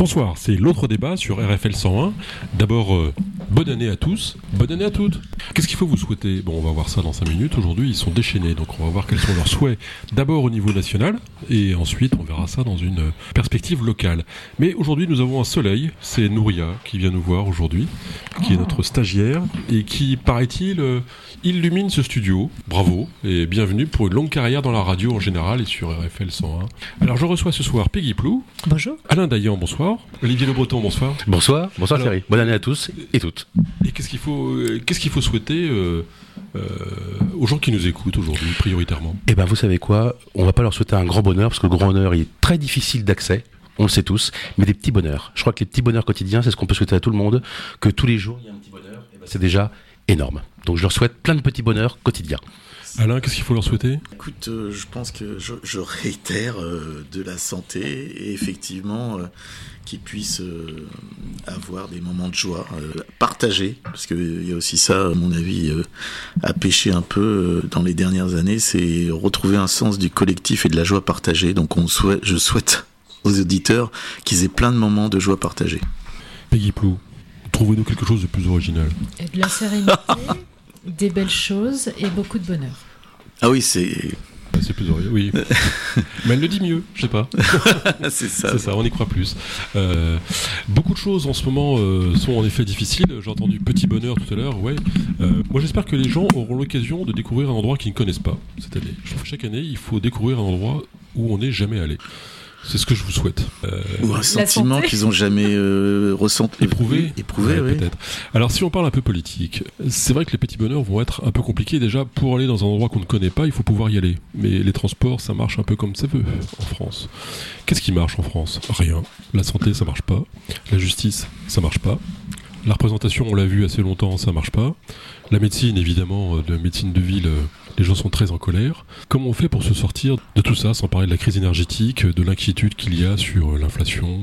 Bonsoir, c'est l'autre débat sur RFL 101. D'abord, euh, bonne année à tous, bonne année à toutes. Qu'est-ce qu'il faut vous souhaiter? Bon, on va voir ça dans 5 minutes. Aujourd'hui, ils sont déchaînés, donc on va voir quels sont leurs souhaits. D'abord au niveau national, et ensuite on verra ça dans une perspective locale. Mais aujourd'hui, nous avons un soleil, c'est Nouria qui vient nous voir aujourd'hui, qui est notre stagiaire, et qui, paraît-il, euh, illumine ce studio. Bravo, et bienvenue pour une longue carrière dans la radio en général et sur RFL 101. Alors je reçois ce soir Peggy Plou. Bonjour. Alain Dayan, bonsoir. Olivier Le Breton, bonsoir. Bonsoir, bonsoir Alors- Thierry. Bonne année à tous et toutes. Et qu'est-ce qu'il faut, euh, qu'est-ce qu'il faut souhaiter? Euh, euh, aux gens qui nous écoutent aujourd'hui, prioritairement Eh ben, vous savez quoi? On va pas leur souhaiter un grand bonheur parce que le grand bonheur il est très difficile d'accès. On le sait tous, mais des petits bonheurs. Je crois que les petits bonheurs quotidiens, c'est ce qu'on peut souhaiter à tout le monde. Que tous les jours il y a un petit bonheur, eh ben, c'est déjà énorme. Donc je leur souhaite plein de petits bonheurs quotidiens. Alain, qu'est-ce qu'il faut leur souhaiter? Écoute, euh, je pense que je, je réitère euh, de la santé et effectivement euh, qu'ils puissent euh, avoir des moments de joie euh, partagés, parce qu'il y a aussi ça, à mon avis, euh, à pêcher un peu euh, dans les dernières années, c'est retrouver un sens du collectif et de la joie partagée. Donc on souhaite, je souhaite aux auditeurs qu'ils aient plein de moments de joie partagée. Peggy Plou, trouvez-nous quelque chose de plus original? Et de la sérénité, des belles choses et beaucoup de bonheur. Ah oui, c'est C'est plus original, oui. Mais elle le dit mieux, je sais pas. c'est ça. C'est ça, on y croit plus. Euh, beaucoup de choses en ce moment euh, sont en effet difficiles. J'ai entendu petit bonheur tout à l'heure, ouais. Euh, moi j'espère que les gens auront l'occasion de découvrir un endroit qu'ils ne connaissent pas cette année. Je trouve que chaque année, il faut découvrir un endroit où on n'est jamais allé. C'est ce que je vous souhaite. Euh, Ou un sentiment qu'ils ont jamais euh, ressenti. Éprouvé Éprouvé, Ouais, oui. peut-être. Alors si on parle un peu politique, c'est vrai que les petits bonheurs vont être un peu compliqués. Déjà, pour aller dans un endroit qu'on ne connaît pas, il faut pouvoir y aller. Mais les transports, ça marche un peu comme ça veut en France. Qu'est-ce qui marche en France? Rien. La santé, ça marche pas. La justice, ça marche pas. La représentation, on l'a vu assez longtemps, ça marche pas. La médecine, évidemment, euh, de médecine de ville, euh, les gens sont très en colère. Comment on fait pour se sortir de tout ça, sans parler de la crise énergétique, de l'inquiétude qu'il y a sur euh, l'inflation?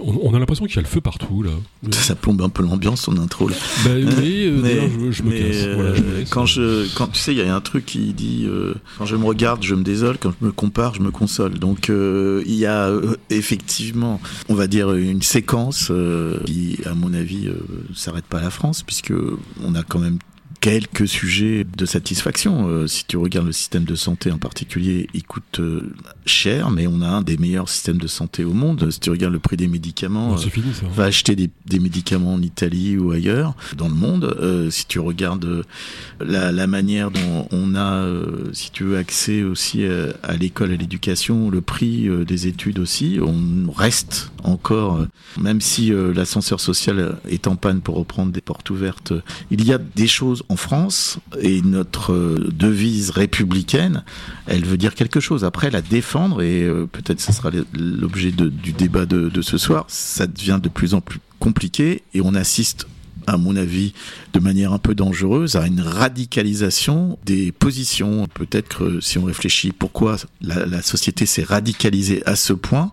On, on a l'impression qu'il y a le feu partout, là. Ça plombe un peu l'ambiance, son intro. Là. Bah, euh, mais je, je me mais, casse. Voilà, je me euh, laisse. quand je, quand tu sais, il y a un truc qui dit euh, quand je me regarde, je me désole, quand je me compare, je me console. Donc euh, il y a euh, effectivement, on va dire une séquence euh, qui, à mon avis, euh, s'arrête pas la France, puisque on a quand même quelques sujets de satisfaction. Euh, si tu regardes le système de santé en particulier, il coûte euh, cher, mais on a un des meilleurs systèmes de santé au monde. Si tu regardes le prix des médicaments, euh, c'est fini, ça. va acheter des, des médicaments en Italie ou ailleurs dans le monde. Euh, si tu regardes la, la manière dont on a, si tu veux, accès aussi à l'école, à l'éducation, le prix des études aussi, on reste encore, même si l'ascenseur social est en panne pour reprendre des portes ouvertes, il y a des choses en France et notre euh, devise républicaine, elle veut dire quelque chose. Après, la défendre, et euh, peut-être ce sera l'objet du débat de, ce soir, ça devient de plus en plus compliqué et on assiste à mon avis, de manière un peu dangereuse, à une radicalisation des positions. Peut-être que si on réfléchit pourquoi la société s'est radicalisée à ce point,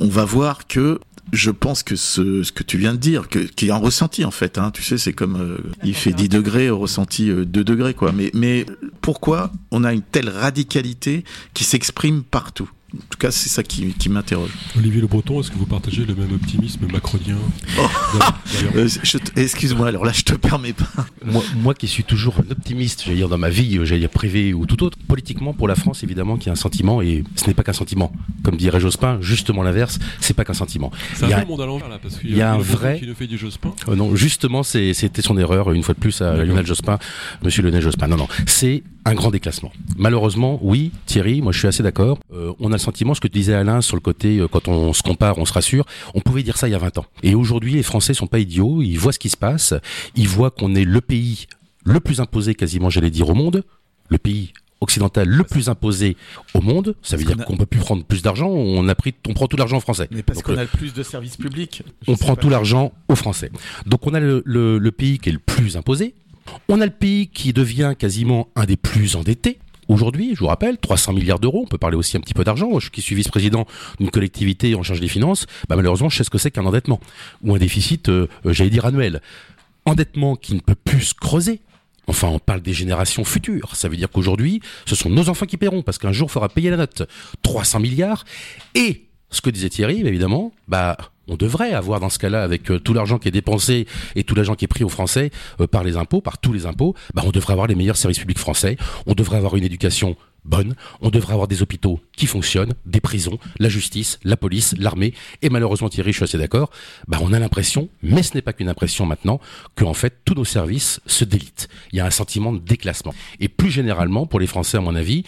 on va voir que je pense que ce, ce que tu viens de dire, que, qui est un ressenti en fait, hein, tu sais, c'est comme euh, il fait 10 degrés, au ressenti euh, 2 degrés, quoi. Mais, mais pourquoi on a une telle radicalité qui s'exprime partout? En tout cas, c'est ça qui, qui m'interroge. Olivier Le Breton, est-ce que vous partagez le même optimisme macronien D'ailleurs, Euh, Excuse-moi, alors là, je te permets pas. Moi, moi qui suis toujours un optimiste, j'allais dire dans ma vie, j'allais dire privée ou tout autre, politiquement pour la France évidemment qu'il y a un sentiment et ce n'est pas qu'un sentiment. Comme dirait Jospin, justement l'inverse, c'est pas qu'un sentiment. C'est Il y un le monde à l'envers, là, parce qu'il il y a un Le vrai- qui nous fait du Jospin. Euh, non, justement, c'était son erreur, une fois de plus, à. Lionel Jospin, monsieur Lionel Jospin. Non, non, c'est un grand déclassement. Malheureusement, oui, Thierry, moi je suis assez d'accord. Euh, on a le sentiment, ce que tu disais Alain, sur le côté, euh, quand on se compare, on se rassure, on pouvait dire ça il y a 20 ans. Et aujourd'hui, les Français sont pas idiots, ils voient ce qui se passe, ils voient qu'on est le pays le plus imposé, quasiment, j'allais dire, au monde, le pays occidental le plus imposé au monde, ça veut Parce dire qu'on qu'on peut plus prendre plus d'argent, on a pris, on prend tout l'argent français. Mais parce qu'on le- a le plus de services publics. On prend pas. tout l'argent aux Français. Donc on a le, le- le pays qui est le plus imposé. On a le pays qui devient quasiment un des plus endettés. Aujourd'hui, je vous rappelle, 300 milliards d'euros, on peut parler aussi un petit peu d'argent. Moi, je qui suis vice-président d'une collectivité en charge des finances, bah, malheureusement, je sais ce que c'est qu'un endettement. Ou un déficit, euh, euh, j'allais dire annuel. Endettement qui ne peut plus se creuser. Enfin, on parle des générations futures. Ça veut dire qu'aujourd'hui, ce sont nos enfants qui paieront, parce qu'un jour, il faudra payer la note. 300 milliards. Et, ce que disait Thierry, évidemment, bah, on devrait avoir dans ce cas-là, avec tout l'argent qui est dépensé et tout l'argent qui est pris aux Français par les impôts, par tous les impôts, bah, on devrait avoir les meilleurs services publics français, on devrait avoir une éducation bonne. On devrait avoir des hôpitaux qui fonctionnent, des prisons, la justice, la police, l'armée. Et malheureusement, Thierry, je suis assez d'accord. Bah, on a l'impression, mais ce n'est pas qu'une impression maintenant, que en fait tous nos services se délitent. Il y a un sentiment de déclassement. Et plus généralement, pour les Français, à mon avis,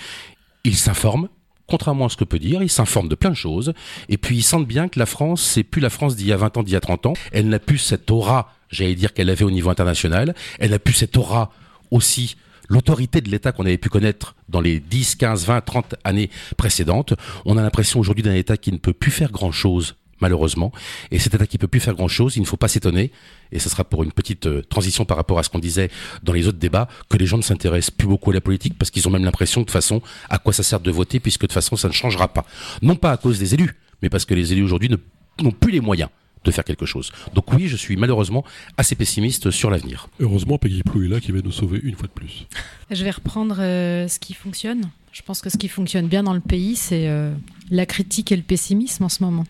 ils s'informent. Contrairement à ce que peut dire, ils s'informent de plein de choses. Et puis ils sentent bien que la France, c'est plus la France d'il y a 20 ans, d'il y a 30 ans. Elle n'a plus cette aura, j'allais dire, qu'elle avait au niveau international. Elle n'a plus cette aura aussi l'autorité de l'État qu'on avait pu connaître dans les 10, 15, 20, 30 années précédentes. On a l'impression aujourd'hui d'un État qui ne peut plus faire grand-chose malheureusement. Et cet État qui peut plus faire grand-chose, il ne faut pas s'étonner, et ce sera pour une petite euh, transition par rapport à ce qu'on disait dans les autres débats, que les gens ne s'intéressent plus beaucoup à la politique parce qu'ils ont même l'impression de toute façon à quoi ça sert de voter puisque de toute façon ça ne changera pas. Non pas à cause des élus, mais parce que les élus aujourd'hui n'ont plus les moyens de faire quelque chose. Donc oui, je suis malheureusement assez pessimiste sur l'avenir. Heureusement, Peggy Plou est là qui va nous sauver une fois de plus. Je vais reprendre euh, ce qui fonctionne. Je pense que ce qui fonctionne bien dans le pays, c'est euh, la critique et le pessimisme en ce moment.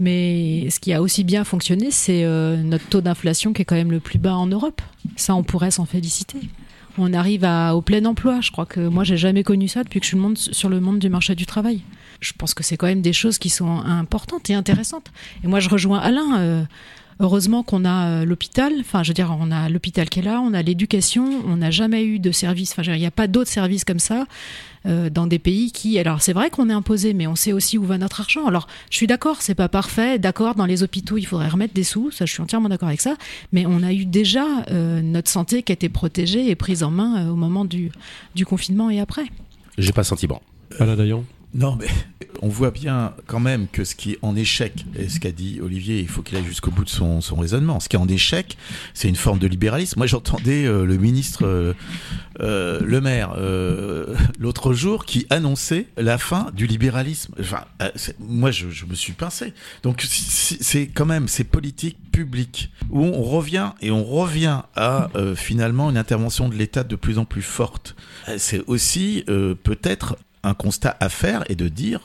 Mais ce qui a aussi bien fonctionné, c'est euh, notre taux d'inflation qui est quand même le plus bas en Europe. Ça, on pourrait s'en féliciter. On arrive au plein emploi. Je crois que moi, j'ai jamais connu ça depuis que je suis le sur le monde du marché du travail je pense que c'est quand même des choses qui sont importantes et intéressantes. Et moi, je rejoins Alain. Euh, heureusement qu'on a euh, l'hôpital. Enfin, je veux dire, on a l'hôpital qui est là, on a l'éducation. On n'a jamais eu de service. Enfin, il n'y a pas d'autres services comme ça euh, dans des pays qui. Alors, c'est vrai qu'on est imposé, mais on sait aussi où va notre argent. Alors, je suis d'accord, c'est pas parfait. D'accord, dans les hôpitaux, il faudrait remettre des sous. Ça, je suis entièrement d'accord avec ça. Mais on a eu déjà notre santé qui a été protégée et prise en main au moment du, du confinement et après. J'ai pas sentiment. Alain Dayan? Non, mais on voit bien quand même que ce qui est en échec, et ce qu'a dit Olivier, il faut qu'il aille jusqu'au bout de son, raisonnement, ce qui est en échec, c'est une forme de libéralisme. Moi, j'entendais euh, le ministre euh, euh, Le Maire l'autre jour qui annonçait la fin du libéralisme. Enfin, moi, je, je, me suis pincé. Donc, c'est quand même ces politiques publiques où on revient et on revient à finalement une intervention de l'État de plus en plus forte. C'est aussi peut-être un constat à faire et de dire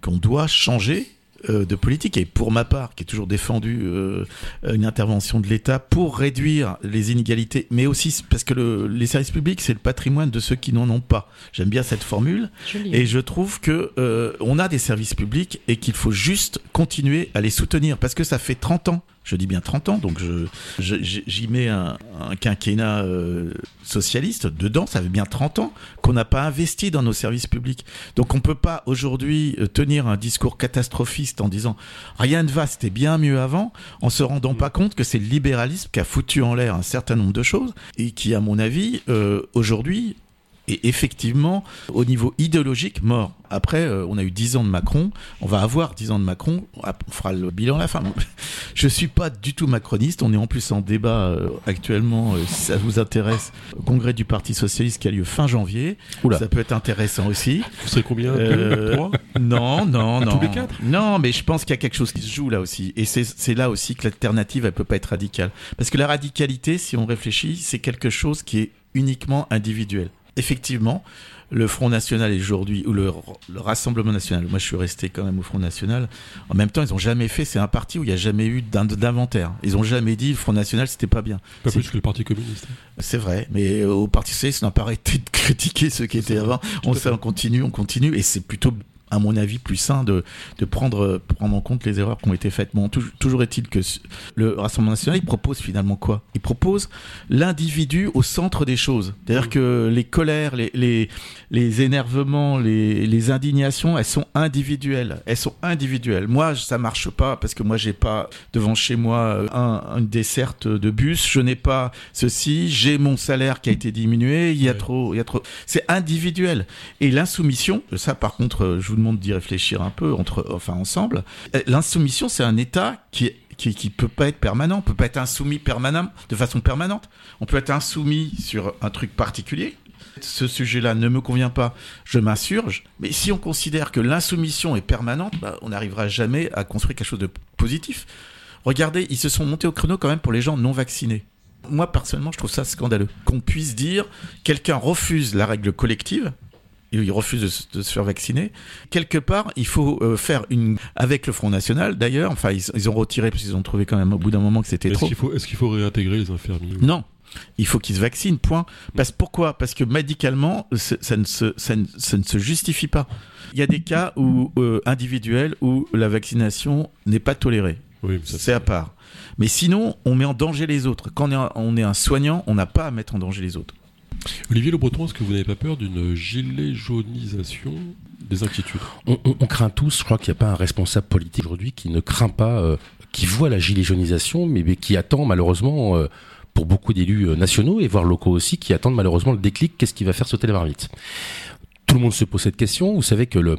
qu'on doit changer euh, de politique. Et pour ma part, qui est toujours défendu euh, une intervention de l'État pour réduire les inégalités, mais aussi parce que le, les services publics, c'est le patrimoine de ceux qui n'en ont pas. J'aime bien cette formule. Et je trouve que euh, on a des services publics et qu'il faut juste continuer à les soutenir parce que ça fait 30 ans je dis bien 30 ans, donc j'y mets un, quinquennat euh, socialiste dedans, ça fait bien 30 ans qu'on n'a pas investi dans nos services publics. Donc on ne peut pas aujourd'hui euh, tenir un discours catastrophiste en disant rien ne va, c'était bien mieux avant, en se rendant pas compte que c'est le libéralisme qui a foutu en l'air un certain nombre de choses et qui, à mon avis, euh, aujourd'hui et effectivement, au niveau idéologique, mort. Après, euh, on a eu 10 ans de Macron, on va avoir 10 ans de Macron, on fera le bilan à la fin. Je suis pas du tout macroniste, on est en plus en débat euh, actuellement, euh, si ça vous intéresse, au congrès du Parti Socialiste qui a lieu fin janvier. Oula. Ça peut être intéressant aussi. Vous serez combien Non, non, non. Tous les quatre Non, mais je pense qu'il y a quelque chose qui se joue là aussi. Et c'est là aussi que l'alternative, elle peut pas être radicale. Parce que la radicalité, si on réfléchit, c'est quelque chose qui est uniquement individuel effectivement, le Front National aujourd'hui, ou le, Rassemblement National, moi je suis resté quand même au Front National, en même temps ils n'ont jamais fait, c'est un parti où il n'y a jamais eu d'inventaire. Ils n'ont jamais dit le Front National c'était pas bien. Pas plus que le Parti communiste. C'est vrai, mais au Parti Socialiste on n'a pas arrêté de critiquer ceux qui étaient avant. On, on continue, on continue, et c'est plutôt à mon avis, plus sain de, de prendre, prendre en compte les erreurs qui ont été faites. Bon, toujours est-il que le Rassemblement national, il propose finalement quoi? Il propose l'individu au centre des choses. C'est-à-dire que les colères, les, les, les énervements, les, les, indignations, elles sont individuelles. Elles sont individuelles. Moi, ça marche pas parce que moi, j'ai pas devant chez moi un, une desserte de bus. Je n'ai pas ceci. J'ai mon salaire qui a été diminué. Il y a trop, il y a trop. C'est individuel. Et l'insoumission, ça, par contre, je vous demande d'y réfléchir un peu entre, enfin ensemble. Euh, l'insoumission, c'est un état qui qui, qui peut pas être permanent, on peut pas être insoumis permanent, de façon permanente. On peut être insoumis sur un truc particulier. Ce sujet-là ne me convient pas, je m'insurge. Mais si on considère que l'insoumission est permanente, bah, on n'arrivera jamais à construire quelque chose de positif. Regardez, ils se sont montés au créneau quand même pour les gens non vaccinés. Moi, personnellement, je trouve ça scandaleux. Qu'on puisse dire, quelqu'un refuse la règle collective, ils refusent de, se- de se faire vacciner. Quelque part, il faut euh, faire une avec le Front National. D'ailleurs, enfin, ils, ils ont retiré parce qu'ils ont trouvé quand même au bout d'un moment que c'était trop. est-ce qu'il faut réintégrer les infirmiers Non. Il faut qu'ils se vaccinent, point. Parce, pourquoi? Parce que médicalement, ça ne, se, ça, ne, ça ne se justifie pas. Il y a des cas où, euh, individuels où la vaccination n'est pas tolérée. Oui, C'est à part. Mais sinon, on met en danger les autres. Quand on est un, on est un soignant, on n'a pas à mettre en danger les autres. Olivier Le Breton, est-ce que vous n'avez pas peur d'une gilet jaunisation des inquiétudes? On, craint tous, je crois qu'il n'y a pas un responsable politique aujourd'hui qui ne craint pas, euh, qui voit la gilet jaunisation, mais, qui attend malheureusement, euh, pour beaucoup d'élus euh, nationaux et voire locaux aussi, qui attendent malheureusement le déclic, qu'est-ce qui va faire sauter la marmite Tout le monde se pose cette question. Vous savez que le,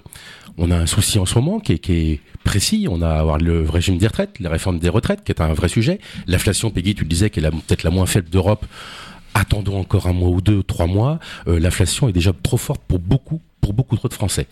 on a un souci en ce moment qui est, précis. On a avoir le régime des retraites, la réforme des retraites, qui est un vrai sujet. L'inflation, Peggy, tu le disais, qui est peut-être la moins faible d'Europe. Attendons encore un mois ou deux, trois mois. Euh, L'inflation est déjà trop forte pour beaucoup, pour beaucoup trop de Français.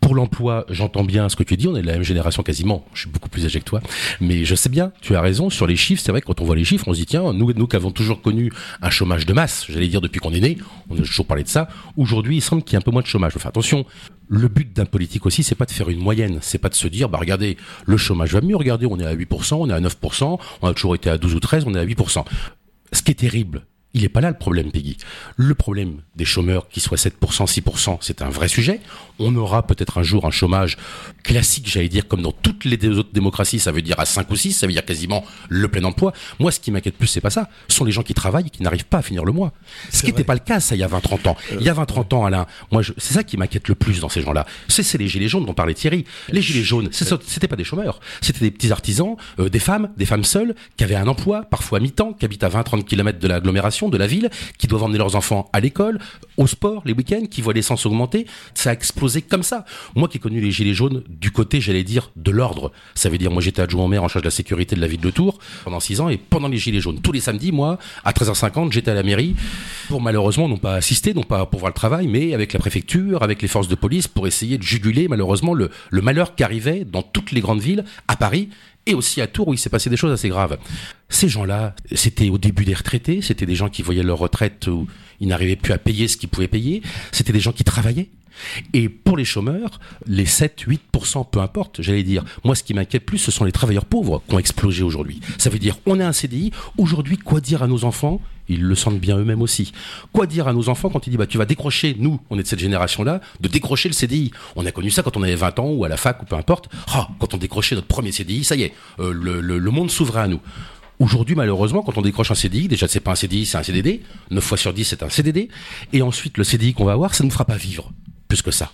Pour l'emploi, j'entends bien ce que tu dis. On est de la même génération quasiment. Je suis beaucoup plus âgé que toi, mais je sais bien. Tu as raison sur les chiffres. C'est vrai que quand on voit les chiffres, on se dit tiens, nous, nous qui avons toujours connu un chômage de masse, j'allais dire depuis qu'on est né, on a toujours parlé de ça. Aujourd'hui, il semble qu'il y ait un peu moins de chômage. Enfin, attention. Le but d'un politique aussi, c'est pas de faire une moyenne, c'est pas de se dire, bah regardez, le chômage va mieux, regardez, on est à 8%, on est à 9%, on a toujours été à 12 ou 13, on est à 8%. Ce qui est terrible, il n'est pas là le problème, Peggy. Le problème des chômeurs qui soient 7%, 6%, c'est un vrai sujet. On aura peut-être un jour un chômage classique, j'allais dire, comme dans toutes les autres démocraties, ça veut dire à 5 ou 6, ça veut dire quasiment le plein emploi. Moi, ce qui m'inquiète plus, c'est pas ça. Ce sont les gens qui travaillent et qui n'arrivent pas à finir le mois. Ce qui n'était pas le cas, ça, il y a 20, 30 ans. Il y a 20, 30 ans, Alain, moi, je- c'est ça qui m'inquiète le plus dans ces gens-là. C'est c'est les gilets jaunes dont parlait Thierry. Les gilets jaunes, c'était pas des chômeurs. C'était des petits artisans, euh, des femmes, des femmes seules, qui avaient un emploi, parfois à mi-temps, qui habitent à 20, 30 km de l'agglomération, de la ville, qui doivent emmener leurs enfants à l'école, au sport, les week-ends, qui voient l'essence augmenter. Ça a explosé comme ça. Moi qui ai connu les gilets jaunes du côté, j'allais dire, de l'ordre. Ça veut dire, moi j'étais adjoint au maire en charge de la sécurité de la ville de Tours pendant 6 ans et pendant les gilets jaunes, tous les samedis, moi, à 13h50, j'étais à la mairie pour malheureusement non pas assister, non pas pour voir le travail, mais avec la préfecture, avec les forces de police pour essayer de juguler malheureusement le, le malheur qui arrivait dans toutes les grandes villes, à Paris et aussi à Tours où il s'est passé des choses assez graves. Ces gens-là, c'était au début des retraités, c'était des gens qui voyaient leur retraite où ils n'arrivaient plus à payer ce qu'ils pouvaient payer, c'était des gens qui travaillaient. Et pour les chômeurs, les 7, 8%, peu importe, j'allais dire, moi ce qui m'inquiète plus, ce sont les travailleurs pauvres qui ont explosé aujourd'hui. Ça veut dire, on a un CDI, aujourd'hui, quoi dire à nos enfants? Ils le sentent bien eux-mêmes aussi. Quoi dire à nos enfants quand ils disent bah tu vas décrocher, nous, on est de cette génération-là, de décrocher le CDI. On a connu ça quand on avait 20 ans ou à la fac ou peu importe. Ah, quand on décrochait notre premier CDI, ça y est, euh, le, le- le monde s'ouvrait à nous. Aujourd'hui, malheureusement, quand on décroche un CDI, déjà c'est pas un CDI, c'est un CDD. 9 fois sur 10, c'est un CDD. Et ensuite, le CDI qu'on va avoir, ça ne nous fera pas vivre. Plus que ça.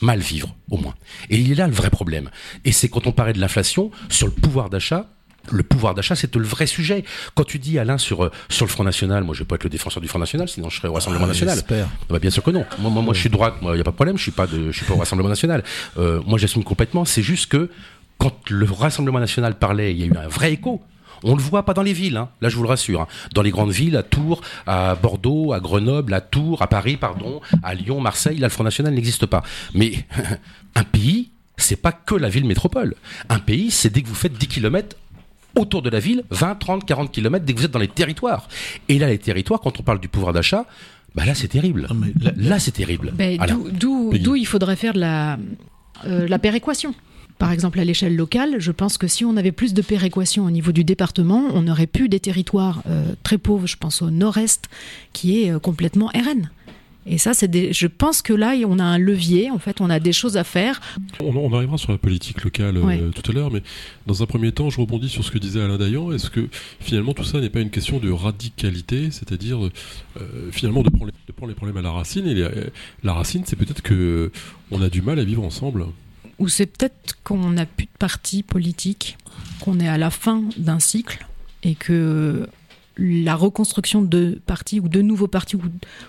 Mal vivre, au moins. Et il est là le vrai problème. Et c'est quand on parlait de l'inflation, sur le pouvoir d'achat, le pouvoir d'achat, c'est le vrai sujet. Quand tu dis, Alain, sur, euh, sur le Front National, moi je vais pas être le défenseur du Front National, sinon je serais au Rassemblement National. J'espère. Ah bah, bien sûr que non. Moi, moi, moi je suis droite, il n'y a pas de problème, je suis pas de, je suis pas au Rassemblement National. Euh, moi, j'assume complètement. C'est juste que quand le Rassemblement National parlait, il y a eu un vrai écho. On le voit pas dans les villes, hein. là je vous le rassure. hein. Dans les grandes villes, à Tours, à Bordeaux, à Grenoble, à Tours, à Paris, pardon, à Lyon, Marseille, là le Front National n'existe pas. Mais un pays, c'est pas que la ville métropole. Un pays, c'est dès que vous faites 10 kilomètres autour de la ville, 20, 30, 40 kilomètres dès que vous êtes dans les territoires. Et là, les territoires, quand on parle du pouvoir d'achat, bah là c'est terrible. Mais là- Là c'est terrible. Ben, Voilà. d'où- il faudrait faire de la, euh, la péréquation. Par exemple, à l'échelle locale, je pense que si on avait plus de péréquation au niveau du département, on aurait pu des territoires euh, très pauvres, je pense au nord-est, qui est euh, complètement RN. Et ça, c'est des... je pense que là, on a un levier, en fait, on a des choses à faire. On, on arrivera sur la politique locale euh, Ouais. tout à l'heure, mais dans un premier temps, je rebondis sur ce que disait Alain Dayan. Est-ce que finalement tout ça n'est pas une question de radicalité, c'est-à-dire euh, finalement de prendre, les, de prendre les problèmes à la racine? Et les- la racine, c'est peut-être que on a du mal à vivre ensemble. Ou c'est peut-être qu'on n'a plus de parti politique, qu'on est à la fin d'un cycle et que la reconstruction de partis ou de nouveaux partis ou,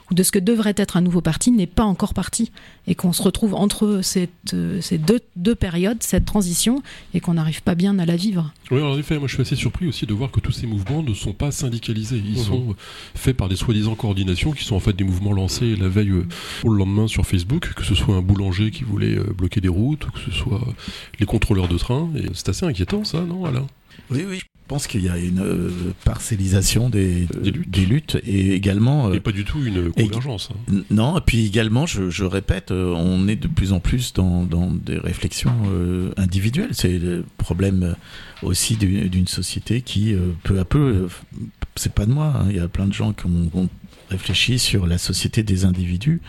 ou de ce que devrait être un nouveau parti n'est pas encore parti et qu'on se retrouve entre cette, euh, ces deux, deux périodes, cette transition, et qu'on n'arrive pas bien à la vivre. Oui, en effet, moi je suis assez surpris aussi de voir que tous ces mouvements ne sont pas syndicalisés. Ils Mhm. sont faits par des soi-disant coordinations qui sont en fait des mouvements lancés la veille euh, ou le lendemain sur Facebook, que ce soit un boulanger qui voulait euh, bloquer des routes, ou que ce soit les contrôleurs de train. Et c'est assez inquiétant ça, non, Alain? Oui, oui. Je pense qu'il y a une euh, parcellisation des, Des luttes. des luttes et également. euh, Et pas du tout une convergence. hein. Non, et puis également, je, je répète, euh, on est de plus en plus dans, dans des réflexions euh, individuelles. C'est le problème euh, aussi du- d'une société qui, euh, peu à peu, euh, c'est pas de moi, hein, il y a plein de gens qui ont, ont réfléchi sur la société des individus.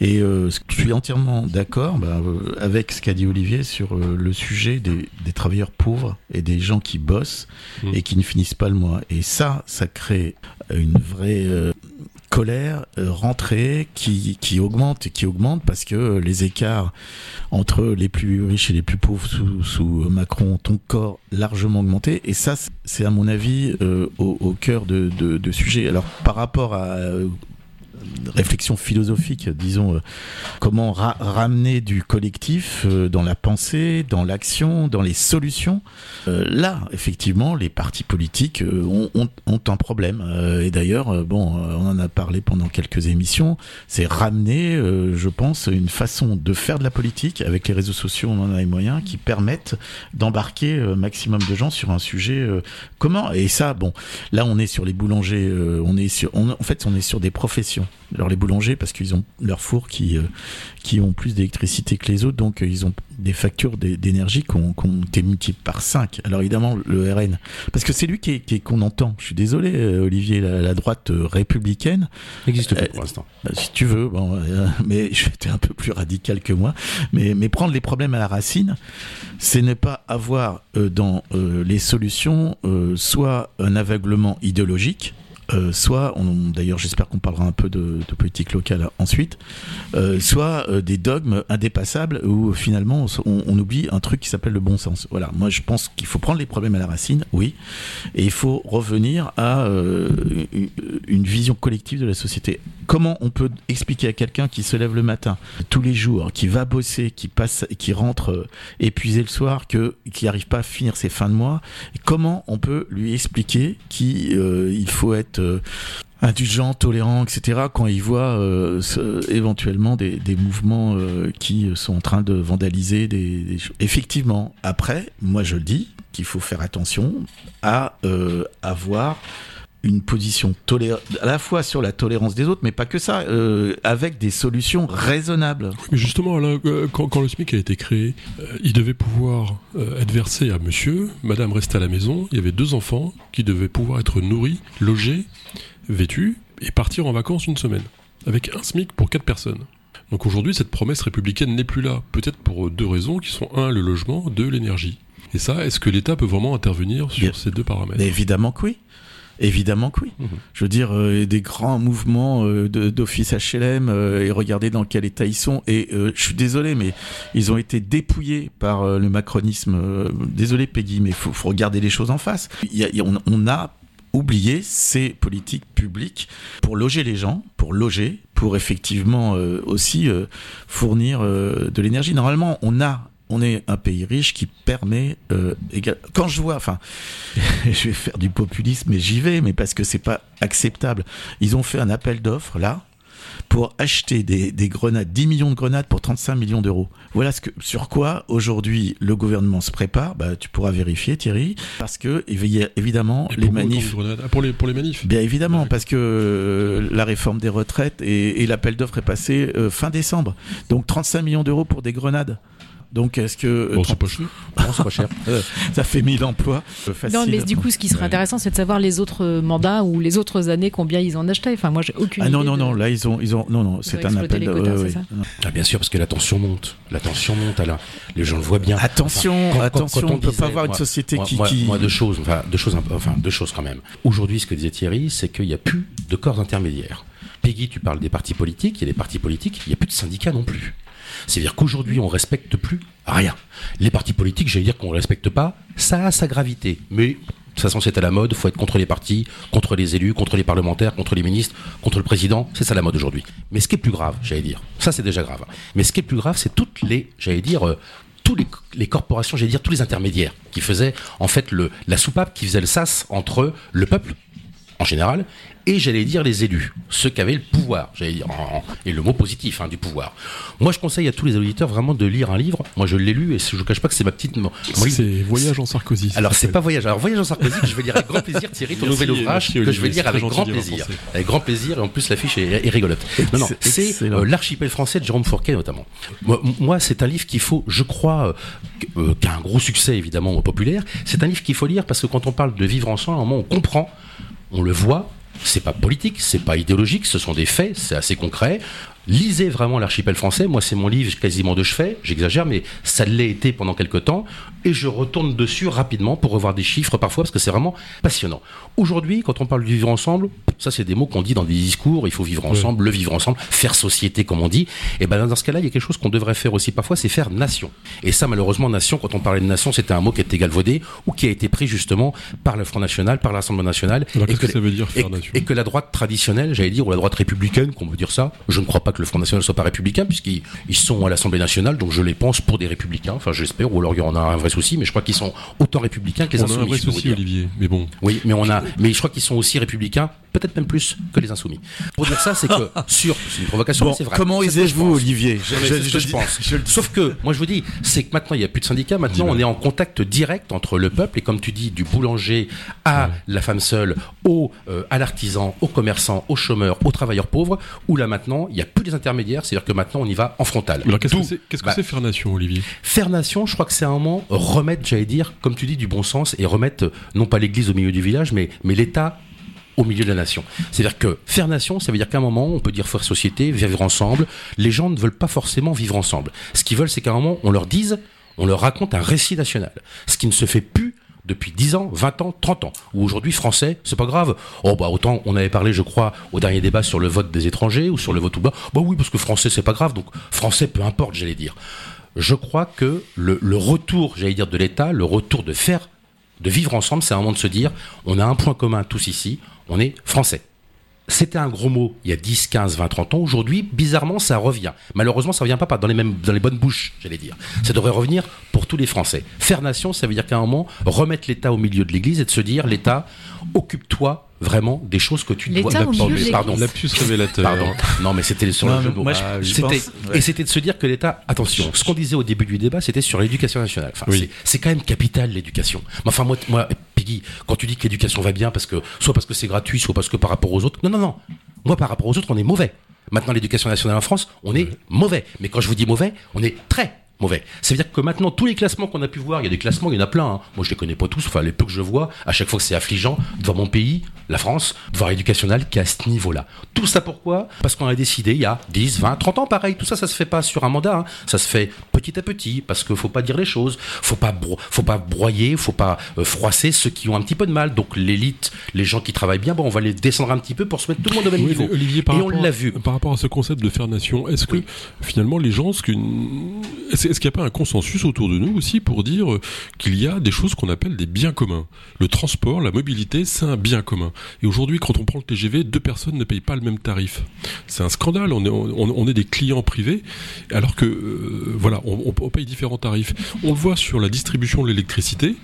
Et euh, je suis entièrement d'accord bah, euh, avec ce qu'a dit Olivier sur euh, le sujet des, des travailleurs pauvres et des gens qui bossent Mm. et qui ne finissent pas le mois. Et ça, ça crée une vraie colère, euh, rentrée qui, augmente et qui augmente parce que euh, les écarts entre les plus riches et les plus pauvres sous, sous Macron ont encore largement augmenté. Et ça, c'est à mon avis euh, au, cœur de, de, de sujet. Alors par rapport à réflexion philosophique, disons, euh, comment ra- ramener du collectif euh, dans la pensée, dans l'action, dans les solutions. Euh, là, effectivement, les partis politiques ont, ont, ont un problème. Et d'ailleurs, bon, on en a parlé pendant quelques émissions. C'est ramener, je pense, une façon de faire de la politique avec les réseaux sociaux. On en a les moyens qui permettent d'embarquer maximum de gens sur un sujet commun. Et ça, bon, là, on est sur les boulangers. on est sur, on- en fait, on est sur des professions. Alors les boulangers, parce qu'ils ont leurs fours qui euh, qui ont plus d'électricité que les autres, donc euh, ils ont des factures d'é- d'énergie qu'on qu'on été multipliées par 5. Alors évidemment, le RN, parce que c'est lui qui est- qui qu'on entend. Je suis désolé, euh, Olivier, la, la droite républicaine, N'existe Euh, pour l'instant. bah, si tu veux, bon, euh, mais été un peu plus radical que moi. Mais, mais prendre les problèmes à la racine, c'est ne pas avoir euh, dans euh, les solutions soit un aveuglement idéologique. Euh, soit, d'ailleurs j'espère qu'on parlera un peu de, politique locale ensuite, euh, soit euh, des dogmes indépassables où finalement on, oublie un truc qui s'appelle le bon sens. Voilà, moi je pense qu'il faut prendre les problèmes à la racine, oui, et il faut revenir à une- vision collective de la société. Comment on peut expliquer à quelqu'un qui se lève le matin tous les jours, qui va bosser, qui passe, qui rentre épuisé le soir, que qui n'arrive pas à finir ses fins de mois, comment on peut lui expliquer qu'il faut être euh, indulgent, tolérant, etc. quand il voit euh, éventuellement des, mouvements euh, qui sont en train de vandaliser des, des choses. Effectivement, après, moi je le dis, qu'il faut faire attention à avoir une position à la fois sur la tolérance des autres, mais pas que ça, euh, avec des solutions raisonnables. Mais justement, Alain, euh, quand, quand le SMIC a été créé, euh, il devait pouvoir euh, être versé à monsieur, madame restait à la maison, il y avait deux enfants qui devaient pouvoir être nourris, logés, vêtus et partir en vacances une semaine, avec un SMIC pour quatre personnes. Donc aujourd'hui, cette promesse républicaine n'est plus là, peut-être pour deux raisons qui sont un, le logement, deux, l'énergie. Et ça, est-ce que l'État peut vraiment intervenir sur Bien. ces deux paramètres? Évidemment que oui. Évidemment que oui. Mhm. Je veux dire, euh, des grands mouvements euh, d'office HLM euh, et regardez dans quel état ils sont. Et je suis désolé, mais ils ont été dépouillés par le macronisme. Désolé Peggy, mais faut, faut regarder les choses en face. Il y a- il y a- on, on a oublié ces politiques publiques pour loger les gens, pour loger, pour effectivement euh, aussi euh, fournir euh, de l'énergie. Normalement, on a on est un pays riche qui permet euh, égal- quand je vois enfin je vais faire du populisme mais j'y vais mais parce que c'est pas acceptable ils ont fait un appel d'offres là pour acheter des, des grenades 10 millions de grenades pour 35 millions d'euros voilà ce que sur quoi aujourd'hui le gouvernement se prépare bah, tu pourras vérifier Thierry parce que il y a évidemment Et les manifs Ah, pour, les, pour les manifs Bien évidemment, Ouais. parce que euh, la réforme des retraites et, et l'appel d'offres est passé euh, fin décembre. Donc 35 millions d'euros pour des grenades. Donc est-ce que euh, Bon, c'est pas cher. Non, c'est pas cher. Euh, ça fait 1000 emplois euh, facile. Non, mais du coup, ce qui serait Ouais. intéressant, c'est de savoir les autres mandats ou les autres années combien ils en achetaient. Enfin, moi, j'ai aucune Ah non idée non de- non, là ils ont ils ont non non, c'est un appel quotas, ah, bien sûr, parce que la tension monte. La tension monte, Alain. Les gens le voient bien. Attention, Enfin, quand- quand- attention, quand on peut disait- pas avoir une société moi, qui moi- qui moi, deux choses, enfin deux choses, enfin deux choses quand même. Aujourd'hui, ce que disait Thierry, c'est qu'il n'y a plus de corps intermédiaires. Peggy, tu parles des partis politiques. Il y a des partis politiques. Il n'y a plus de syndicats non plus. C'est-à-dire qu'aujourd'hui, on respecte plus rien. Les partis politiques, j'allais dire qu'on ne respecte pas, ça a sa gravité. Mais de toute façon, c'est à la mode. faut être contre les partis, contre les élus, contre les parlementaires, contre les ministres, contre le président. C'est ça la mode aujourd'hui. Mais ce qui est plus grave, j'allais dire, ça c'est déjà grave. Mais ce qui est plus grave, c'est toutes les, j'allais dire, euh, tous les, corporations, j'allais dire tous les intermédiaires qui faisaient en fait la soupape qui faisait le sas entre le peuple en général, et j'allais dire les élus, ceux qui avaient le pouvoir, j'allais dire, et le mot positif hein, du pouvoir. Moi, je conseille à tous les auditeurs vraiment de lire un livre. Moi, je l'ai lu et je ne cache pas que c'est ma petite. C'est Voyage en Sarkozy. Alors, c'est pas Voyage. Alors, Voyage en Sarkozy, je vais lire avec grand plaisir, Thierry, ton nouvel ouvrage, que je vais lire avec grand plaisir. Avec grand plaisir, et en plus, l'affiche est, est, rigolote. Non, non, c'est euh, l'archipel français de Jérôme Fourquet, notamment. Moi, c'est un livre qu'il faut, je crois, euh, euh, qui a un gros succès, évidemment, populaire. C'est un livre qu'il faut lire parce que quand on parle de vivre ensemble, à un moment, on comprend on le voit, c'est pas politique, c'est pas idéologique, ce sont des faits, c'est assez concret. Lisez vraiment l'archipel français. Moi, c'est mon livre quasiment de chevet. J'exagère, mais ça l'est été pendant quelques temps. Et je retourne dessus rapidement pour revoir des chiffres parfois parce que c'est vraiment passionnant. Aujourd'hui, quand on parle du vivre ensemble, ça, c'est des mots qu'on dit dans des discours. Il faut vivre ensemble, le vivre ensemble, faire société, comme on dit. Et ben, dans ce cas-là, il y a quelque chose qu'on devrait faire aussi parfois, c'est faire nation. Et ça, malheureusement, nation, quand on parlait de nation, c'était un mot qui était galvaudé ou qui a été pris justement par le Front National, par l'Assemblée nationale. et que, ça veut dire faire nation? Et que la droite traditionnelle, j'allais dire, ou la droite républicaine, qu'on veut dire ça, je ne crois pas que le Front National soit pas républicain, puisqu'ils sont à l'Assemblée nationale, donc je les pense pour des républicains. Enfin, j'espère, ou alors il y en a un vrai souci, mais je crois qu'ils sont autant républicains que les insoumis. On a un vrai souci, Olivier, mais bon. Oui, mais on a, mais je crois qu'ils sont aussi républicains, peut-être même plus que les insoumis. Pour dire ça, c'est que sur, c'est une provocation, c'est vrai. Comment osez-vous, Olivier je, je, pense. Sauf que, moi, je vous dis, c'est que maintenant, il n'y a plus de syndicats. Maintenant, on est en contact direct entre le peuple et, comme tu dis, du boulanger à la femme seule, au, euh, à l'artisan, au commerçant, au chômeur, aux travailleurs pauvres, où là maintenant, il n'y a plus les intermédiaires c'est-à-dire que maintenant on y va en frontal. Alors qu'est-ce que c'est bah, faire nation, Olivier? Faire nation, je crois que c'est un moment remettre, j'allais dire, comme tu dis, du bon sens et remettre non pas l'Église au milieu du village, mais, mais l'État au milieu de la nation. C'est-à-dire que faire nation, ça veut dire qu'à un moment, on peut dire faire société, vivre ensemble. Les gens ne veulent pas forcément vivre ensemble. Ce qu'ils veulent, c'est qu'à un moment, on leur dise, on leur raconte un récit national. Ce qui ne se fait plus depuis 10 ans, 20 ans, 30 ans. Ou aujourd'hui, français, c'est pas grave. Oh, bah, autant, on avait parlé, je crois, au dernier débat sur le vote des étrangers ou sur le vote ou bas. Bah oui, parce que français, c'est pas grave. Donc, français, peu importe, j'allais dire. Je crois que le, retour, j'allais dire, de l'État, le retour de faire, de vivre ensemble, c'est un moment de se dire, on a un point commun tous ici, on est français. C'était un gros mot il y a 10, 15, 20, 30 ans. Aujourd'hui, bizarrement, ça revient. Malheureusement, ça revient pas dans les mêmes, dans les bonnes bouches, j'allais dire. Ça devrait revenir pour tous les Français. Faire nation, ça veut dire qu'à un moment, remettre l'État au milieu de l'Église et de se dire, l'État, occupe-toi vraiment des choses que tu dois pardon. La puce révélateur. Pardon. Non mais c'était sur le jeu c'était et c'était de se dire que l'État attention ce qu'on disait au début du débat c'était sur l'éducation nationale. Enfin, c'est quand même capital l'éducation. Enfin moi moi Peggy quand tu dis que l'éducation va bien parce que soit parce que c'est gratuit soit parce que par rapport aux autres non non non. Moi par rapport aux autres on est mauvais. Maintenant l'éducation nationale en France on est mauvais. Mais quand je vous dis mauvais on est très mauvais. Ça veut dire que maintenant, tous les classements qu'on a pu voir, il y a des classements, il y en a plein. Hein. Moi, je les connais pas tous. Enfin, les peu que je vois, à chaque fois que c'est affligeant, devant mon pays, la France, devant l'éducation nationale qui est à ce niveau-là. Tout ça pourquoi? Parce qu'on a décidé il y a 10, 20, 30 ans, pareil. Tout ça, ça se fait pas sur un mandat. Hein. Ça se fait petit à petit, parce qu'il faut pas dire les choses. Faut pas, faut pas broyer, faut pas euh, froisser ceux qui ont un petit peu de mal. Donc l'élite, les gens qui travaillent bien, bon, on va les descendre un petit peu pour se mettre tout le monde au même niveau. Olivier, par Et on l'a vu. Par rapport à ce concept de faire nation, est-ce que finalement les gens, ce est-ce qu'il n'y a pas un consensus autour de nous aussi pour dire qu'il y a des choses qu'on appelle des biens communs? Le transport, la mobilité, c'est un bien commun. Et aujourd'hui, quand on prend le TGV, deux personnes ne payent pas le même tarif. C'est un scandale. On est, on, est des clients privés, alors que euh, voilà, on, on, paye différents tarifs. On le voit sur la distribution de l'électricité.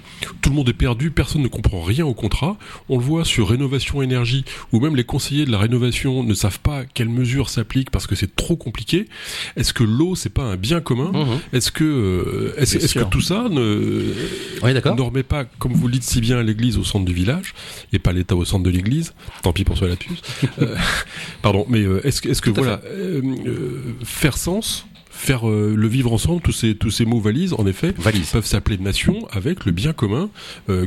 Tout le monde est perdu, personne ne comprend rien au contrat. On le voit sur rénovation énergie, où même les conseillers de la rénovation ne savent pas quelles mesures s'appliquent parce que c'est trop compliqué. Est-ce que l'eau, c'est pas un bien commun mmh. Est-ce que, euh, est-ce, que tout ça ne, ne remet pas, comme vous le dites si bien, l'église au centre du village et pas l'État au centre de l'église? Tant pis pour soi la puce. Euh, pardon, mais euh, est-ce, est-ce que voilà, faire sens faire le vivre ensemble, tous ces, tous ces mots valises, en effet, peuvent s'appeler nation avec le bien commun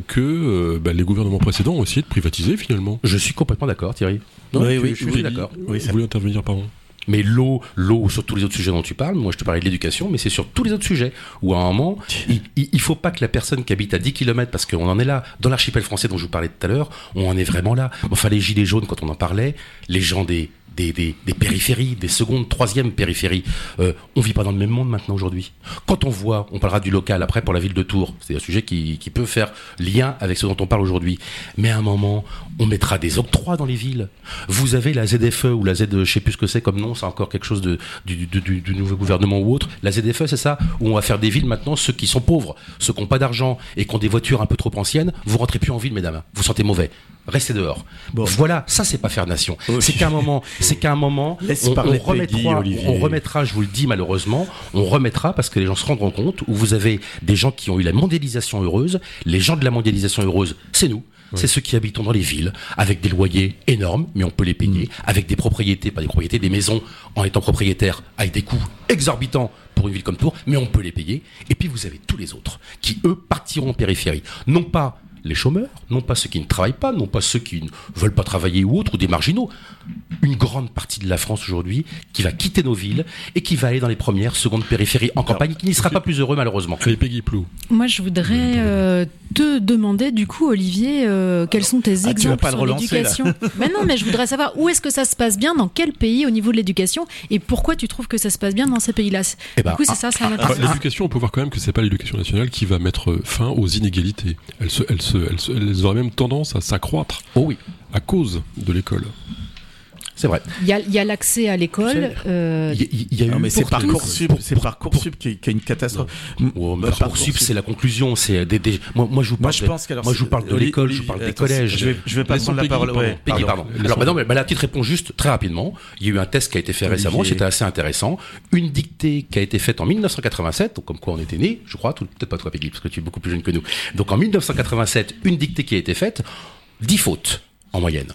que bah, les gouvernements précédents ont essayé de privatiser finalement. Je suis complètement d'accord, Thierry. oui, oui, je suis d'accord. Oui, vous voulez intervenir, pardon? Mais l'eau, l'eau sur tous les autres sujets dont tu parles, moi je te parlais de l'éducation, mais c'est sur tous les autres sujets où à un moment, il, il, faut pas que la personne qui habite à 10 km, parce qu'on en est là, dans l'archipel français dont je vous parlais tout à l'heure, on en est vraiment là. Enfin, les gilets jaunes, quand on en parlait, les gens des, des, des, périphéries, des secondes, troisièmes périphéries. Euh, on vit pas dans le même monde maintenant aujourd'hui. Quand on voit, on parlera du local après pour la ville de Tours, c'est un sujet qui, qui, peut faire lien avec ce dont on parle aujourd'hui. Mais à un moment, on mettra des octrois dans les villes. Vous avez la ZFE ou la Z, je sais plus ce que c'est comme nom, annonce encore quelque chose de, du, du, du, du nouveau gouvernement ou autre. La ZFE, c'est ça Où on va faire des villes maintenant, ceux qui sont pauvres, ceux qui n'ont pas d'argent et qui ont des voitures un peu trop anciennes, vous rentrez plus en ville, mesdames. Vous sentez mauvais. Restez dehors. Bon. Voilà, ça c'est pas faire nation. Oui. C'est qu'à un moment, c'est qu'à un moment, on, remettra, on remettra, je vous le dis malheureusement, on remettra parce que les gens se rendront compte où vous avez des gens qui ont eu la mondialisation heureuse. Les gens de la mondialisation heureuse, c'est nous. C'est ceux qui habitent dans les villes, avec des loyers énormes, mais on peut les payer, avec des propriétés, pas des propriétés, des maisons, en étant propriétaire, avec des coûts exorbitants pour une ville comme Tours, mais on peut les payer. Et puis vous avez tous les autres, qui eux partiront en périphérie. Non pas les chômeurs, non pas ceux qui ne travaillent pas, non pas ceux qui ne veulent pas travailler ou autres, ou des marginaux. Une grande partie de la France aujourd'hui qui va quitter nos villes et qui va aller dans les premières, secondes périphéries en campagne, qui n'y sera pas plus heureux malheureusement. Allez, Peggy Plou. Moi, je voudrais euh, te demander, du coup, Olivier, euh, quels sont tes Ah, tu vas exemples pas sur l'éducation Mais non, mais je voudrais savoir où est-ce que ça se passe bien, dans quel pays au niveau de l'éducation, et pourquoi tu trouves que ça se passe bien dans ces pays-là. Eh ben, du coup, c'est ça, ça Enfin, m'intéresse. l'éducation, on peut voir quand même que c'est pas l'éducation nationale qui va mettre fin aux inégalités. Elles, se, se- elles auraient même tendance à s'accroître Oh oui, à cause de l'école. C'est vrai. Il y a, il y a l'accès à l'école. euh, Il y, il y a eu Non, mais c'est. Parcoursup, c'est Parcoursup qui, qui est une catastrophe. Oh, Parcoursup, c'est la conclusion. C'est des, des- moi, moi, je vous Moi, parle. moi, je vous parle de l'école, je vous parle des collèges. Je vais, je vais pas prendre la parole. Peggy, pardon. pardon. Alors, bah non, mais bah, la petite réponse juste, très rapidement. Il y a eu un test qui a été fait récemment, c'était assez intéressant. Une dictée qui a été faite en 1987, donc comme quoi on était né, je crois, peut-être pas toi, Peggy, parce que tu es beaucoup plus jeune que nous. Donc en 1987, une dictée qui a été faite, 10 fautes en moyenne.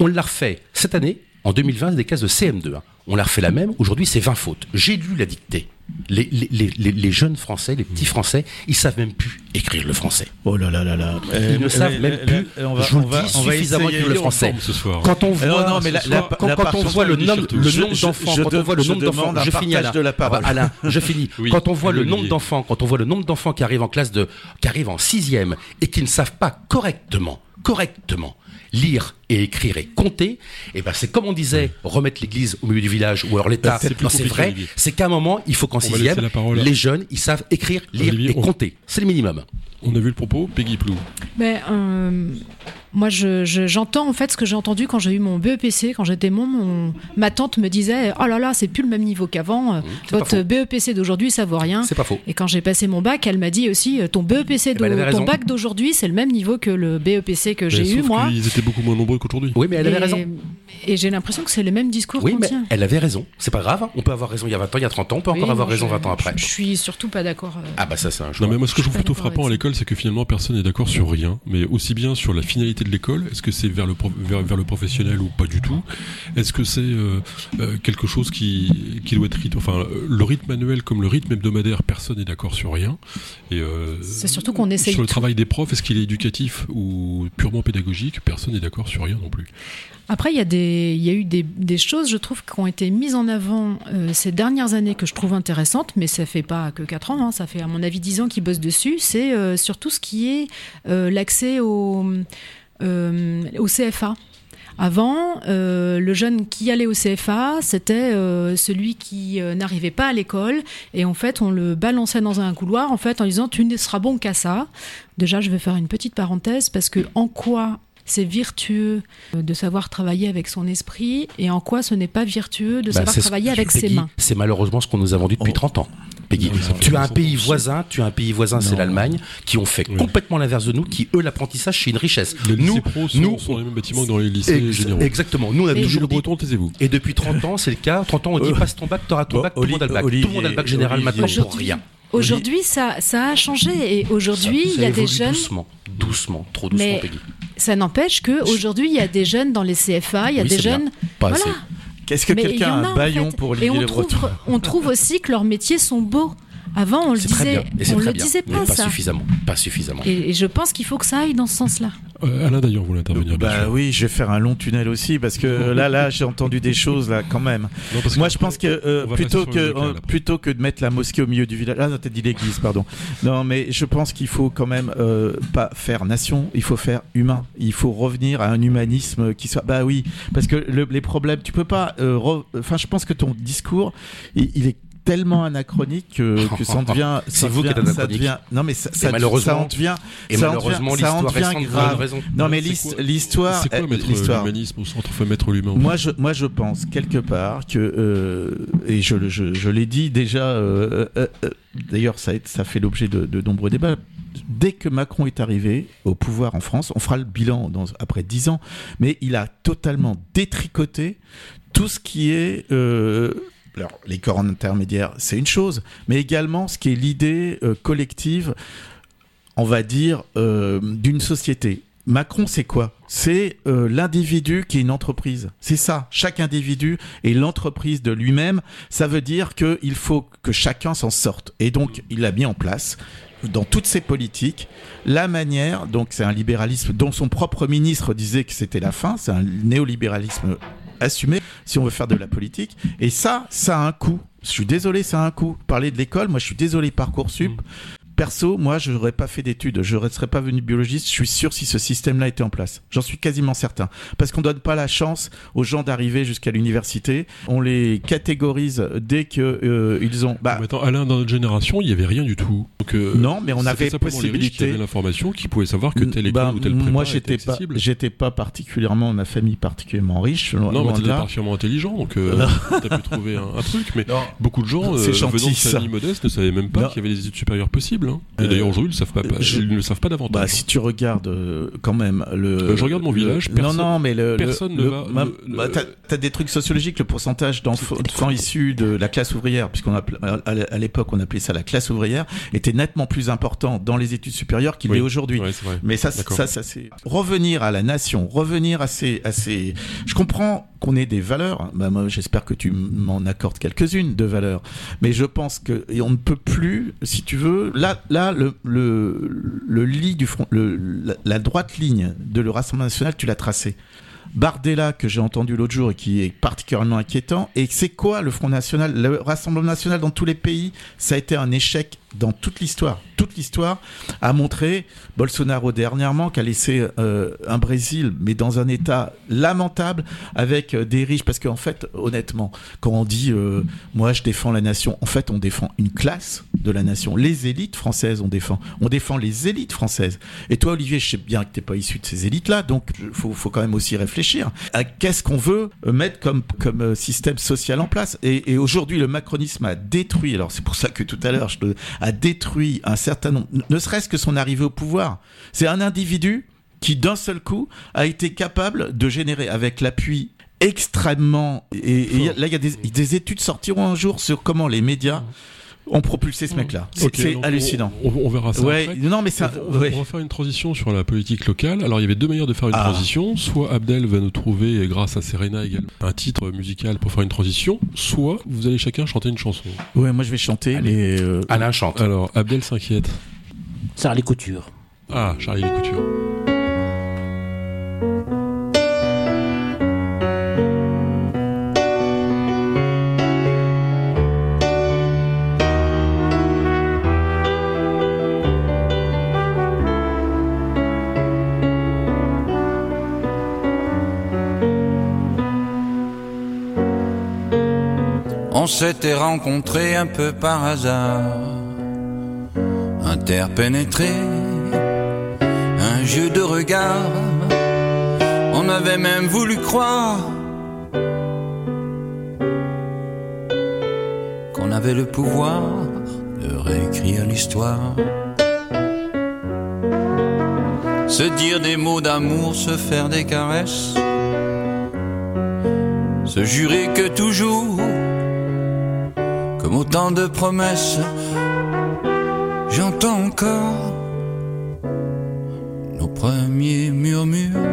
On l'a refait cette année, en 2020, des cases de CM2. hein. On l'a refait la même, aujourd'hui c'est 20 fautes. J'ai lu la dictée. Les, les, les, les- jeunes Français, les petits Français, ils savent même plus écrire le français. Oh là là là là. Ils ne savent même plus, On va, je vous on le va, dis on va suffisamment écrire le français. ce soir. Quand on Non, voit, non, mais la- la- soir, la quand, quand on voit le, nombre- d'enfants, je quand on voit le nombre d'enfants, je finis Alain. de la parole. Ah bah, Alain, je finis. Oui, quand on voit le nombre d'enfants, quand on voit le nombre d'enfants qui arrivent en classe de, qui arrivent en sixième et qui ne savent pas correctement, correctement lire et écrire et compter, et ben c'est comme on disait, remettre l'église au milieu du village ou alors l'État. C'est Non, c'est vrai. C'est qu'à un moment, il faut qu'en sixième, la parole. les jeunes, ils savent écrire, lire Olivier, et on- compter. C'est le minimum. On a vu le propos, Peggy Plou. Ben, euh, moi, je- je- j'entends en fait ce que j'ai entendu quand j'ai eu mon BEPC, quand j'étais mon, mon- ma tante me disait Oh là là, c'est plus le même niveau qu'avant. pas Votre. BEPC d'aujourd'hui, ça vaut rien. C'est pas faux. Et quand j'ai passé mon bac, elle m'a dit aussi euh, Ton BEPC, Eh ben, raison. ton bac d'aujourd'hui, c'est le même niveau que le BEPC que j'ai Mais eu moi. qu'ils étaient beaucoup moins nombreux qu'aujourd'hui. Oui, mais elle avait et, raison. et j'ai l'impression que c'est le même discours Oui, qu'on mais tient. elle avait raison. C'est pas grave. hein. On peut avoir raison il y a 20 ans, il y a 30 ans, on peut encore avoir raison je- 20 ans après. Je, je suis surtout pas d'accord. euh. Ah bah ça c'est un choix. Non mais moi ce que je Je trouve plutôt d'accord frappant à l'école c'est que finalement personne n'est d'accord sur rien mais aussi bien sur la finalité de l'école est-ce que c'est vers le pro- vers, vers le professionnel ou pas du tout? Est-ce que c'est euh, euh, quelque chose qui qui doit être rythme enfin le rythme annuel comme le rythme hebdomadaire personne n'est d'accord sur rien et euh, C'est surtout qu'on essaye sur le tout. travail des profs est-ce qu'il est éducatif ou purement pédagogique? Personne n'est d'accord sur rien non plus Après, il y a, y a eu des, des choses, je trouve, qui ont été mises en avant euh, ces dernières années que je trouve intéressantes, mais ça fait pas que 4 ans, hein, ça fait à mon avis 10 ans qu'ils bossent dessus. C'est euh, surtout ce qui est euh, l'accès au, au CFA. Avant, le jeune qui allait au CFA, c'était celui qui n'arrivait pas à l'école, et en fait, on le balançait dans un couloir, en fait, en disant tu ne seras bon qu'à ça. Déjà, je vais faire une petite parenthèse parce que en quoi c'est vertueux euh, de savoir travailler avec son esprit et en quoi ce n'est pas vertueux de Bah, savoir travailler avec ses Peggy, mains? C'est malheureusement ce qu'on nous a vendu depuis Oh. 30 ans. Peggy, Non, tu as un 30 pays voisin, tu as un pays voisin, c'est l'Allemagne, qui ont fait Oui. complètement l'inverse de nous, qui eux l'apprentissage c'est une richesse. les nous, pros sont, nous, sont les mêmes bâtiments que dans les lycées Ex- généraux exactement. Nous on a Et- toujours Le dit. Breton taisez-vous Et depuis 30 ans, c'est le cas. 30 ans, on dit Euh, passe ton bac, t'auras ton bac, tout le monde a le bac. Tout le monde a le bac général maintenant pour rien. Aujourd'hui, ça, ça a changé et aujourd'hui, Ça- il y a des jeunes. Doucement, doucement, trop doucement, Mais Peggy. Ça n'empêche que aujourd'hui, il y a des jeunes dans les CFA, il y a Oui, des jeunes. Pas voilà. assez. Qu'est-ce que quelqu'un en a un en baillon fait. pour Et Olivier on trouve, Breton on trouve aussi que leurs métiers sont beaux. Avant, on le disait, on le bien. disait pas, pas ça. suffisamment. Pas suffisamment. Et, et je pense qu'il faut que ça aille dans ce sens-là. Euh, Alain d'ailleurs voulait intervenir Bah oui, je vais faire un long tunnel aussi parce que là, là, j'ai entendu des choses là quand même. Non, Moi, que je pense que euh, plutôt que euh, plutôt que de mettre la mosquée au milieu du village, ah non, t'as dit l'église, pardon. Non, mais je pense qu'il faut quand même euh, pas faire nation, il faut faire humain. Il faut revenir à un humanisme qui soit. Bah oui, parce que le- les problèmes, tu peux pas. euh, re- Enfin, je pense que ton discours, il, il est tellement anachronique que, que ça en devient. C'est vous qui êtes ça anachronique. devient- Non, mais ça, ça, malheureusement- ça en devient. Et ça malheureusement, l'histoire devient récente grave. raison. Non, mais C'est l'his- quoi- l'histoire. C'est quoi euh, mettre l'humanisme au centre, enfin mettre l'humain Moi je, moi, je pense quelque part que, euh, et je, je, je l'ai dit déjà, euh, euh, euh, d'ailleurs, ça, ça fait l'objet de, de nombreux débats. Dès que Macron est arrivé au pouvoir en France, on fera le bilan dans, après dix ans, mais il a totalement détricoté tout ce qui est. euh, alors, les corps intermédiaires, c'est une chose, mais également ce qui est l'idée euh, collective, on va dire, euh, d'une société. Macron, c'est quoi? C'est euh, l'individu qui est une entreprise. C'est ça. Chaque individu est l'entreprise de lui-même. Ça veut dire qu'il faut que chacun s'en sorte. Et donc, il a mis en place, dans toutes ses politiques, la manière, donc c'est un libéralisme dont son propre ministre disait que c'était la fin, c'est un néolibéralisme assumé si on veut faire de la politique. Et ça, ça a un coût. Je suis désolé, ça a un coût. Parler de l'école, moi je suis désolé, Parcoursup. Perso, moi, je n'aurais pas fait d'études, je ne serais pas venu biologiste, je suis sûr si ce système-là était en place. J'en suis quasiment certain. Parce qu'on ne donne pas la chance aux gens d'arriver jusqu'à l'université. On les catégorise dès qu'ils euh, ils ont... Bah, Mais attends, Alain, dans notre génération, il n'y avait rien du tout. Donc, euh, non, mais on avait possibilité... avaient l'information, qui pouvaient savoir que telle école Bah, ou telle prépa moi, était j'étais pas, j'étais pas particulièrement, ma famille particulièrement riche. Non, mais t'étais particulièrement intelligent, donc euh, t'as pu trouver un, un truc. Mais Non. beaucoup de gens, euh, venant de familles modestes, ne savaient même pas qu'il y avait des études supérieures possibles. Hein. Et Euh, d'ailleurs, aujourd'hui, ils ne le savent pas, pas- je- ils ne le savent pas Bah, davantage. si tu regardes euh, quand même le. Euh, je regarde mon village, non, personne- non, mais le. le- personne ne va- bah, t'as, des trucs sociologiques, le pourcentage d'enfants, issus de la classe ouvrière, puisqu'on à, l'époque on appelait ça la classe ouvrière, était nettement plus important dans les études supérieures qu'il Oui. l'est aujourd'hui. Ouais. Mais ça, ça, ça c'est revenir à la nation, revenir à ces, à ces. Je comprends qu'on ait des valeurs. Bah, moi, j'espère que tu m'en accordes quelques-unes de valeurs. Mais je pense que et on ne peut plus, si tu veux. Là, là, le le, le lit du front, la, la droite ligne de le Rassemblement national, tu l'as tracé. Bardella que j'ai entendu l'autre jour et qui est particulièrement inquiétant. Et c'est quoi le Front National? Le Rassemblement National dans tous les pays, ça a été un échec dans toute l'histoire. Toute l'histoire a montré Bolsonaro dernièrement qui a laissé euh, un Brésil, mais dans un état lamentable, avec euh, des riches. Parce qu'en fait, honnêtement, quand on dit euh, moi je défends la nation, en fait on défend une classe de la nation. Les élites françaises, on défend. On défend les élites françaises. Et toi, Olivier, je sais bien que t'es pas issu de ces élites-là, donc faut, faut quand même aussi réfléchir à qu'est-ce qu'on veut mettre comme, comme système social en place. Et, et aujourd'hui, le macronisme a détruit, alors c'est pour ça que tout à l'heure, je te- a détruit un certain nombre, ne serait-ce que son arrivée au pouvoir. C'est un individu qui, d'un seul coup, a été capable de générer, avec l'appui extrêmement... Et, et là, il y a des, des études sortiront un jour sur comment les médias ont propulsé ce mec-là. C'est hallucinant. On, on- on verra ça. Ouais, après. non mais ça, On va, ouais. on va faire une transition sur la politique locale. Alors il y avait deux manières de faire une Ah. transition. Soit Abdel va nous trouver, grâce à Serena également, un titre musical pour faire une transition. Soit vous allez chacun chanter une chanson. Ouais, moi je vais chanter, Allez. mais euh, Alain chante. Alors Abdel s'inquiète. Sarah les coutures. Ah, Charlie les On s'était rencontrés un peu par hasard, interpénétrés, un jeu de regard. On avait même voulu croire qu'on avait le pouvoir de réécrire l'histoire. Se dire des mots d'amour, se faire des caresses, se jurer que toujours comme autant de promesses. J'entends encore nos premiers murmures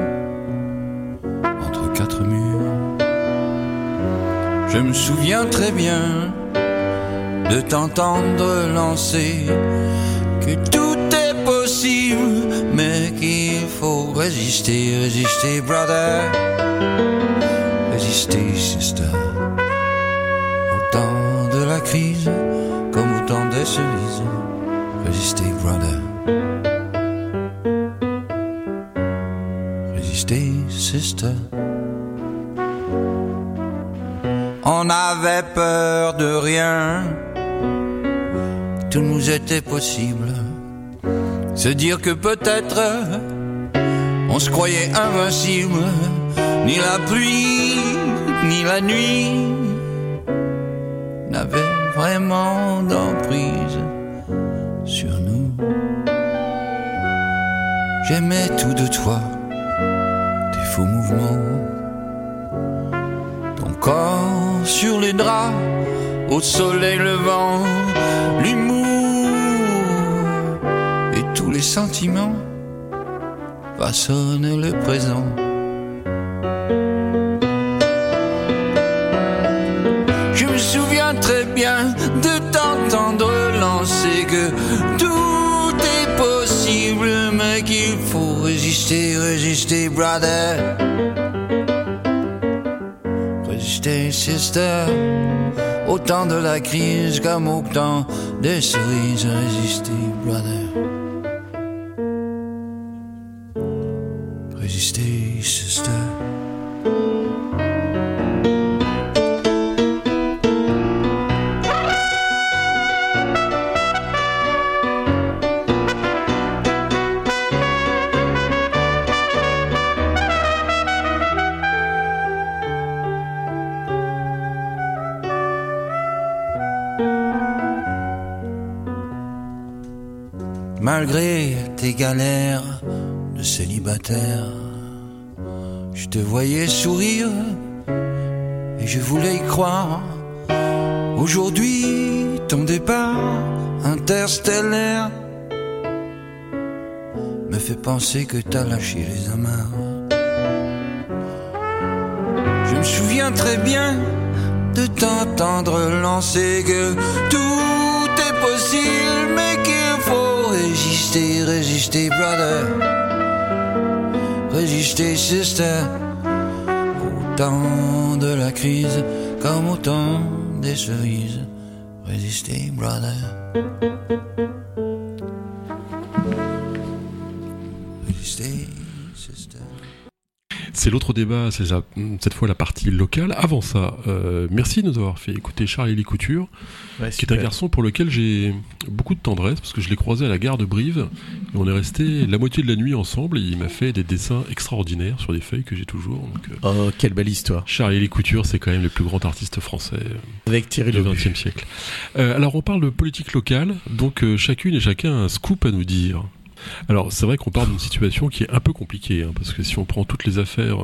entre quatre murs. Je me souviens très bien de t'entendre lancer que tout est possible, mais qu'il faut résister, résister, brother, résister, sister de comme au temps des cerises. Résister, brother. Résister, sister. On avait peur de rien, tout nous était possible. Se dire que peut-être on se croyait invincible, ni la pluie, ni la nuit n'avaient vraiment d'emprise sur nous. J'aimais tout de toi, tes faux mouvements, ton corps sur les draps, au soleil levant, l'humour et tous les sentiments façonnent le présent. Brother. Résister, sister. Au temps de la crise comme au temps des cerises, résister, brother. Je te voyais sourire et je voulais y croire. Aujourd'hui, ton départ interstellaire me fait penser que t'as lâché les amarres. Je me souviens très bien de t'entendre lancer que tout est possible, mais qu'il faut résister, résister, brother. Résister, sister. Au temps de la crise, comme au temps des cerises. Résister, brother. Résister, sister. C'est l'autre débat, c'est cette fois la partie locale. Avant ça, euh, merci de nous avoir fait écouter Charlie Couture, Ouais, qui est un garçon pour lequel j'ai beaucoup de tendresse, parce que je l'ai croisé à la gare de Brive, et on est resté la moitié de la nuit ensemble, et il m'a fait des dessins extraordinaires sur des feuilles que j'ai toujours. Donc, euh, Oh, quelle belle histoire. Charlie Couture, c'est quand même le plus grand artiste français euh, Avec Thierry du. XXe siècle. Euh, alors on parle de politique locale, donc chacune et chacun a un scoop à nous dire. Alors c'est vrai qu'on parle d'une situation qui est un peu compliquée, hein, parce que si on prend toutes les affaires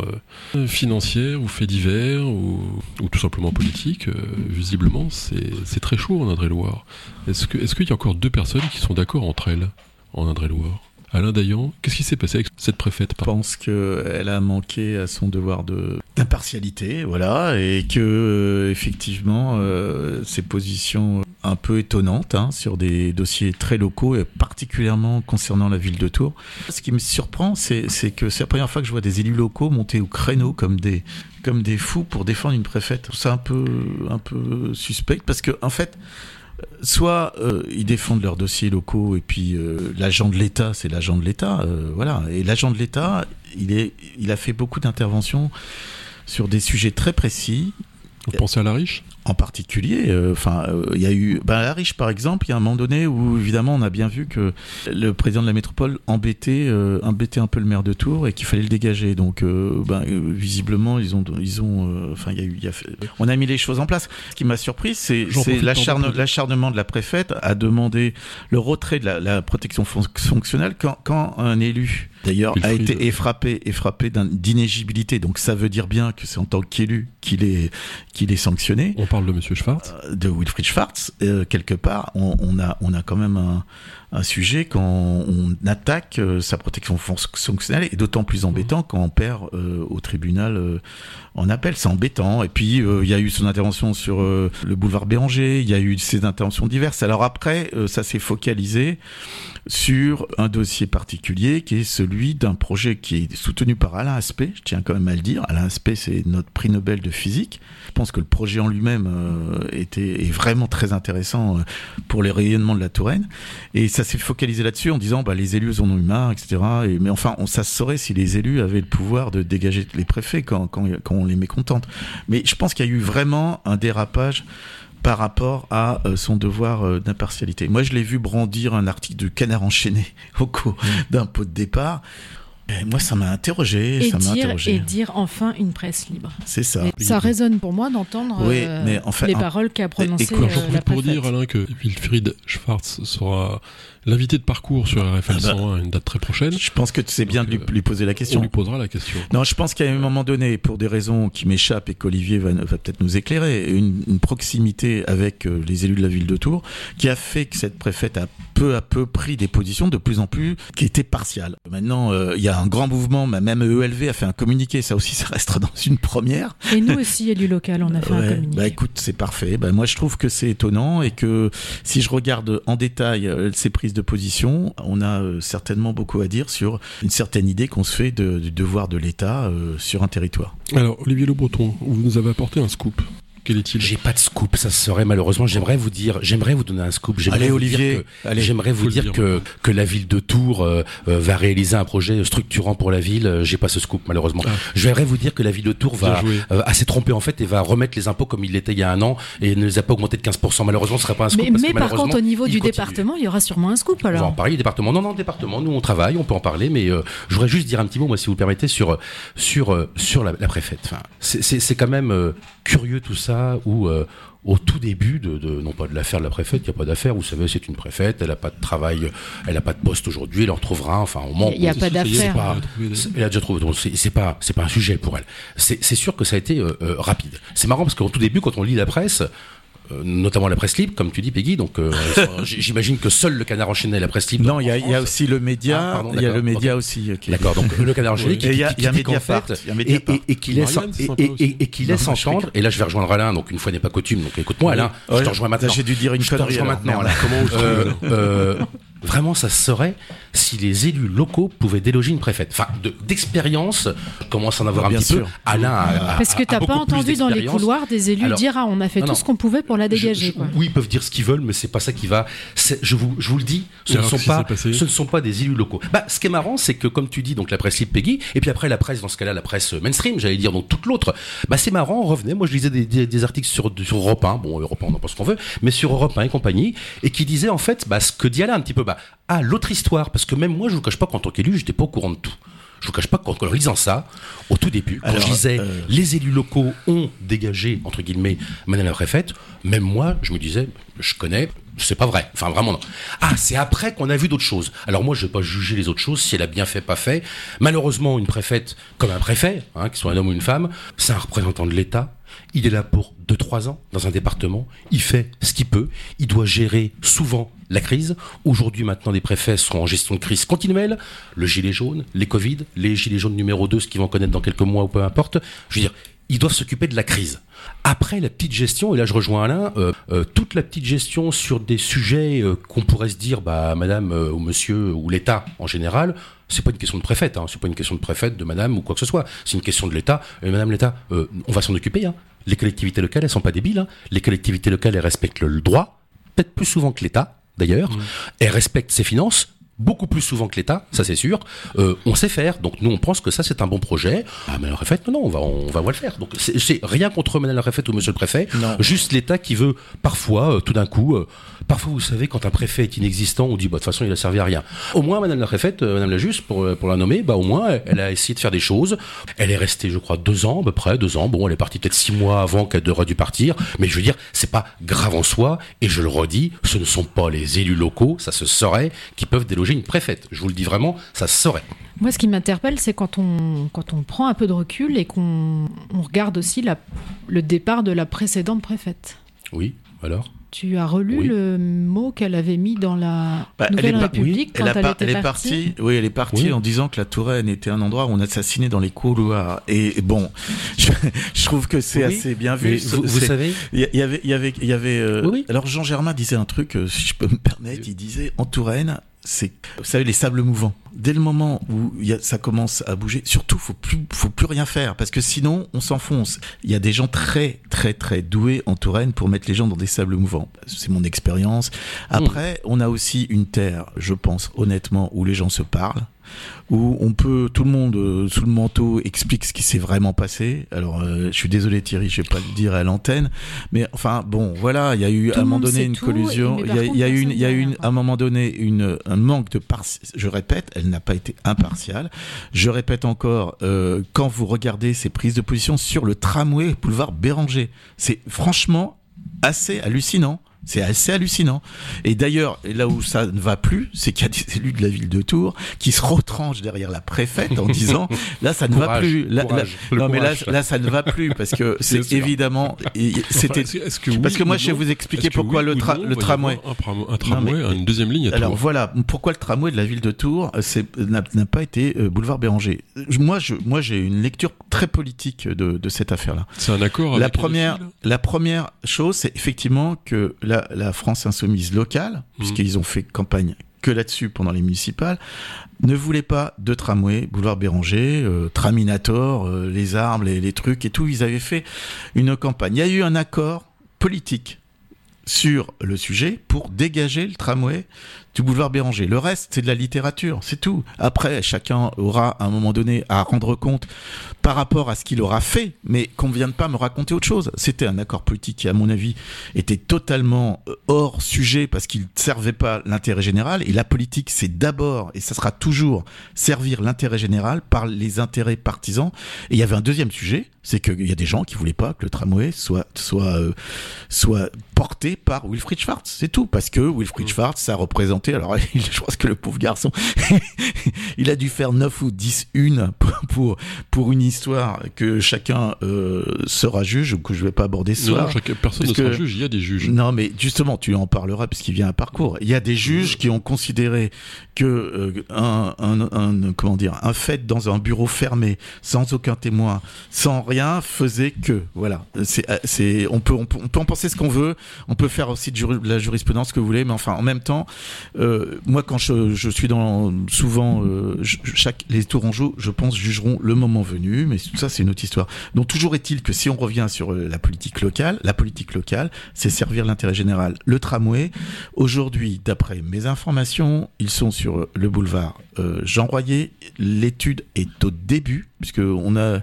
euh, financières ou faits divers ou, ou tout simplement politiques, euh, visiblement c'est très chaud en Indre-et-Loire. Est-ce qu'il y a encore deux personnes qui sont d'accord entre elles en Indre-et-Loire? Alain Dayan, qu'est-ce qui s'est passé avec cette préfète? Je pense qu'elle a manqué à son devoir de d'impartialité, voilà, et que euh, effectivement ses positions un peu étonnantes hein, sur des dossiers très locaux, et particulièrement concernant la ville de Tours. Ce qui me surprend, c'est c'est que c'est la première fois que je vois des élus locaux monter au créneau comme des comme des fous pour défendre une préfète. Ça un peu un peu suspect parce que en fait soit euh, ils défendent leurs dossiers locaux et puis euh, l'agent de l'État, c'est l'agent de l'État, euh, voilà. Et l'agent de l'État, il il a fait beaucoup d'interventions sur des sujets très précis. Vous pensez à la riche? En particulier, euh, enfin, euh, il y a eu, ben, à la riche par exemple, il y a un moment donné où évidemment on a bien vu que le président de la métropole embêtait, euh, embêtait un peu le maire de Tours et qu'il fallait le dégager. Donc, ben, visiblement, ils ont, ils ont, enfin, il y a eu, y a fait- on a mis les choses en place. Ce qui m'a surpris, c'est, l'acharnement de la préfète à demander le retrait de la, la protection fon- fonctionnelle quand, quand un élu, d'ailleurs, a été est frappé, est frappé d'un- d'inégibilité. Donc, ça veut dire bien que c'est en tant qu'élu qu'il est, qu'il est sanctionné On de Monsieur Schwartz. de Wilfried Schwartz, euh, quelque part, on, on a, on a quand même un, un sujet quand on attaque euh, sa protection fon- fonctionnelle, et d'autant plus embêtant quand on perd euh, au tribunal euh, en appel. C'est embêtant. Et puis, il y a eu son intervention sur le boulevard Béranger, il y a eu ses interventions diverses. Alors après, ça s'est focalisé sur un dossier particulier qui est celui d'un projet qui est soutenu par Alain Aspect, je tiens quand même à le dire. Alain Aspect, c'est notre prix Nobel de physique. Je pense que le projet en lui-même était est vraiment très intéressant pour les rayonnements de la Touraine. Et ça s'est focalisé là-dessus en disant bah, les élus en ont eu marre, etc. Et, mais enfin, on, ça se saurait si les élus avaient le pouvoir de dégager les préfets quand, quand, quand on les mécontente. Mais je pense qu'il y a eu vraiment un dérapage par rapport à euh, son devoir euh, d'impartialité. Moi, je l'ai vu brandir un article du Canard enchaîné au cours Mm. d'un pot de départ. Et moi, ça m'a interrogé. Et ça m'a dire, interrogé. et dire enfin une presse libre. C'est ça. Et ça résonne pour moi d'entendre Oui, euh, mais en fait, les en- paroles qu'a prononcées euh, J'en la profite pour préfète. dire, Alain, que Wilfried Schwartz sera l'invité de parcours sur RFL Ah bah. 101 à une date très prochaine. Je pense que c'est bien de lui, euh, lui poser la On question. lui posera la question. Non, je pense qu'à un moment donné, pour des raisons qui m'échappent et qu'Olivier va, va peut-être nous éclairer, une, une proximité avec euh, les élus de la ville de Tours qui a fait que cette préfète a peu à peu pris des positions de plus en plus qui étaient partiales. Maintenant, euh, il y a un grand mouvement, même ELV a fait un communiqué, ça aussi, ça reste dans une première. Et nous aussi, élus locaux, on a fait un communiqué. bah écoute, c'est parfait. Bah, moi, je trouve que c'est étonnant et que si je regarde en détail ces prises de position, on a euh, certainement beaucoup à dire sur une certaine idée qu'on se fait de- du devoir de l'État euh, sur un territoire. Alors, Olivier Le Breton, vous nous avez apporté un scoop. Quel est-il? J'ai pas de scoop, ça serait malheureusement. J'aimerais vous dire, j'aimerais vous donner un scoop. J'aimerais Allez, vous Olivier, dire que- allez. J'aimerais vous dire dire. que que la ville de Tours euh, euh, va réaliser un projet structurant pour la ville. Euh, J'ai pas ce scoop malheureusement. Ah. J'aimerais vous dire que la ville de Tours va euh, assez trompé en fait et va remettre les impôts comme il l'était il y a un an et ne les a pas augmentés de 15%. Malheureusement, ce serait pas un scoop. Mais, parce mais que par contre, au niveau du continue. département, il y aura sûrement un scoop On va en alors. parler, département. Non, non, département. Nous, on travaille, on peut en parler, mais euh, je voudrais juste dire un petit mot, moi, si vous le permettez, sur sur sur la, la préfète. Enfin, c'est- c'est c'est quand même euh, curieux tout ça, où euh, au tout début de, de non pas de l'affaire de la préfète, il n'y a pas d'affaire. Vous savez, c'est une préfète, elle a pas de travail, elle a pas de poste aujourd'hui, elle en retrouvera. Enfin, au moment Il y a où- pas d'affaire. elle a déjà trouvé. donc C'est pas, c'est pas un sujet pour elle. C'est c'est sûr que ça a été euh, euh, rapide. C'est marrant parce qu'au tout début, quand on lit la presse, notamment la presse libre, comme tu dis, Peggy, donc euh, j'imagine que seul le Canard enchaîné et la presse libre. Non, il y a, y aussi le média. Ah, il y a le média aussi. euh, qui- D'accord, donc le canard enchaîné qui, Et il y a- qui- y a dit qu'en fait, y a et, Mediapart. et- et qui laisse, et, qui laisse je entendre, et là je vais rejoindre Alain, donc une fois n'est pas coutume, donc écoute-moi Alain, je te rejoins maintenant. J'ai dû dire une Je te connerie. rejoins maintenant, Merde. Alain. Comment oses-tu, Euh, euh, Vraiment, ça se serait si les élus locaux pouvaient déloger une préfète. Enfin, de- d'expérience, je commence à en avoir Ah, un petit peu. Alain a, a- Parce que t'as pas entendu dans les couloirs des élus Alors, dire ah on a fait non, tout ce qu'on pouvait pour la dégager. je- quoi. oui, ils peuvent dire ce qu'ils veulent, mais c'est pas ça qui va. Je vous, je vous le dis, ce ne sont pas, s'est passé ce ne sont pas des élus locaux. Bah, ce qui est marrant, c'est que comme tu dis, donc la presse libre Peggy, et puis après la presse, dans ce cas-là, la presse mainstream, j'allais dire, donc toute l'autre. Bah, c'est marrant. On revenait. Moi, je lisais des, des- des articles sur, sur Europe 1. Bon, Europe 1, on en pense ce qu'on veut, mais sur Europe 1 et compagnie, et qui disaient en fait, bah, ce que dit Alain un petit peu, bah, ah, l'autre histoire, parce que même moi, je vous cache pas qu'en tant qu'élu, j'étais pas au courant de tout. Je vous cache pas qu'en qu'en lisant ça, au tout début, quand Alors, je disais euh, les élus locaux ont dégagé, entre guillemets, Madame la préfète, même moi, je me disais, je connais, c'est pas vrai. Enfin, vraiment non. Ah, c'est après qu'on a vu d'autres choses. Alors moi, je vais pas juger les autres choses, si elle a bien fait, pas fait. Malheureusement, une préfète, comme un préfet, hein, qu'il soit un homme ou une femme, c'est un représentant de l'État. Il est là pour 2-3 ans dans un département. Il fait ce qu'il peut. Il doit gérer souvent la crise. Aujourd'hui, maintenant, des préfets sont en gestion de crise continuelle. Le gilet jaune, les Covid, les gilets jaunes numéro 2, ce qu'ils vont connaître dans quelques mois ou peu importe. Je veux dire, ils doivent s'occuper de la crise. Après la petite gestion, et là je rejoins Alain, euh, euh, toute la petite gestion sur des sujets euh, qu'on pourrait se dire, bah madame ou monsieur ou l'État en général, c'est pas une question de préfète, hein, c'est pas une question de préfète, de madame ou quoi que ce soit, c'est une question de l'État. Et madame l'État, euh, on va s'en occuper. Hein. Les collectivités locales, elles sont pas débiles. Hein. Les collectivités locales, elles respectent le, le droit, peut-être plus souvent que l'État d'ailleurs. Elles respectent ses finances beaucoup plus souvent que l'État, ça c'est sûr. Euh, on sait faire, donc nous on pense que ça c'est un bon projet. Ah mais la préfète, non, non, on va, on va, va le faire. Donc c'est- c'est rien contre Madame la préfète ou Monsieur le préfet, Non. juste l'État qui veut parfois, euh, tout d'un coup, euh, parfois vous savez quand un préfet est inexistant, on dit bah de toute façon il a servi à rien. Au moins Madame la préfète, euh, Madame la juste pour euh, pour la nommer, bah au moins elle, elle a essayé de faire des choses. Elle est restée, je crois, deux ans à peu près, deux ans. Bon, elle est partie peut-être six mois avant qu'elle aurait dû partir, mais je veux dire c'est pas grave en soi. Et je le redis, ce ne sont pas les élus locaux, ça se saurait, qui peuvent déloger une préfète. Je vous le dis vraiment, ça se saurait. Moi, ce qui m'interpelle, c'est quand on, quand on prend un peu de recul et qu'on on regarde aussi la, le départ de la précédente préfète. Oui, alors? Tu as relu Oui. le mot qu'elle avait mis dans la Bah, elle Nouvelle est pas- République Elle, quand elle, par- était elle est partie. partie, oui, elle est partie Oui. en disant que la Touraine était un endroit où on assassinait dans les couloirs. Et bon, je, je trouve que c'est Oui. assez bien vu. Vous, savez, Il y, avait, il y avait, il y avait. euh, Oui, oui. Alors Jean Germain disait un truc, euh, si je peux me permettre, il disait en Touraine, c'est, vous savez, les sables mouvants. Dès le moment où y a, ça commence à bouger, surtout, faut plus, faut plus rien faire parce que sinon, on s'enfonce. Il y a des gens très, très, très doués en Touraine pour mettre les gens dans des sables mouvants. C'est mon expérience. Après, on a aussi une terre, je pense honnêtement, où les gens se parlent. Où on peut, tout le monde euh, sous le manteau explique ce qui s'est vraiment passé. Alors, euh, je suis désolé Thierry, je vais pas le dire à l'antenne, mais enfin bon, voilà, il y a eu Tout à un moment donné une tout, collusion, il y a, y a une, il y a une, à un moment donné une, un manque de par, je répète, elle n'a pas été impartiale. Je répète encore, euh, quand vous regardez ces prises de position sur le tramway boulevard Béranger, c'est franchement assez hallucinant. C'est assez hallucinant. Et d'ailleurs, là où ça ne va plus, c'est qu'il y a des élus de la ville de Tours qui se retranchent derrière la préfète en disant là ça ne va plus. Là, courage, là- non mais là, là ça ne va plus parce que c'est évidemment c'était est-ce que- oui parce que moi je vais vous expliquer pourquoi oui le, tra- non, tramway. Un, tram- un tramway, mais- une deuxième ligne à Alors Tours. voilà, pourquoi le tramway de la ville de Tours n'a pas été euh, boulevard Béranger? Moi, je, moi, j'ai une lecture très politique de, de cette affaire-là. C'est un accord La avec première, là? la première chose, c'est effectivement que la, la France insoumise locale, Mhm. puisqu'ils ont fait campagne que là-dessus pendant les municipales, ne voulait pas de tramway, boulevard Béranger, euh, Traminator, euh, les armes, les, les trucs et tout. Ils avaient fait une campagne. Il y a eu un accord politique sur le sujet pour dégager le tramway du boulevard Béranger. Le reste, c'est de la littérature, c'est tout. Après, chacun aura à un moment donné à rendre compte par rapport à ce qu'il aura fait, mais qu'on ne vienne pas me raconter autre chose. C'était un accord politique qui, à mon avis, était totalement euh, hors sujet parce qu'il ne servait pas l'intérêt général. Et la politique, c'est d'abord, et ça sera toujours, servir l'intérêt général par les intérêts partisans. Et il y avait un deuxième sujet, c'est qu'il y a des gens qui voulaient pas que le tramway soit, soit, euh, soit porté par Wilfried Schwartz. C'est tout. Parce que Wilfried Schwartz, ça représentait, alors je pense que le pauvre garçon, il a dû faire 9 ou 10 une pour, pour, une histoire que chacun euh, sera juge, ou que je vais pas aborder ce soir. non, chaque- personne ne sera juge, il y a des juges. Non, mais justement, tu en parleras puisqu'il vient à parcours. Il y a des juges qui ont considéré que euh, un, un, un- comment dire, un fait dans un bureau fermé, sans aucun témoin, sans rien, faisait que, voilà. C'est, euh, c'est, on peut, on peut, on peut en penser ce qu'on veut. On peut faire aussi de, la jurisprudence ce que vous voulez, mais enfin, en même temps, euh, moi, quand je, je suis dans souvent euh, je- chaque les Tourangeaux, je pense jugeront le moment venu, mais tout ça, c'est une autre histoire. Donc toujours est-il que si on revient sur euh, la politique locale, la politique locale, c'est servir l'intérêt général. Le tramway, aujourd'hui, d'après mes informations, ils sont sur le boulevard Jean Royer. L'étude est au début, puisque on a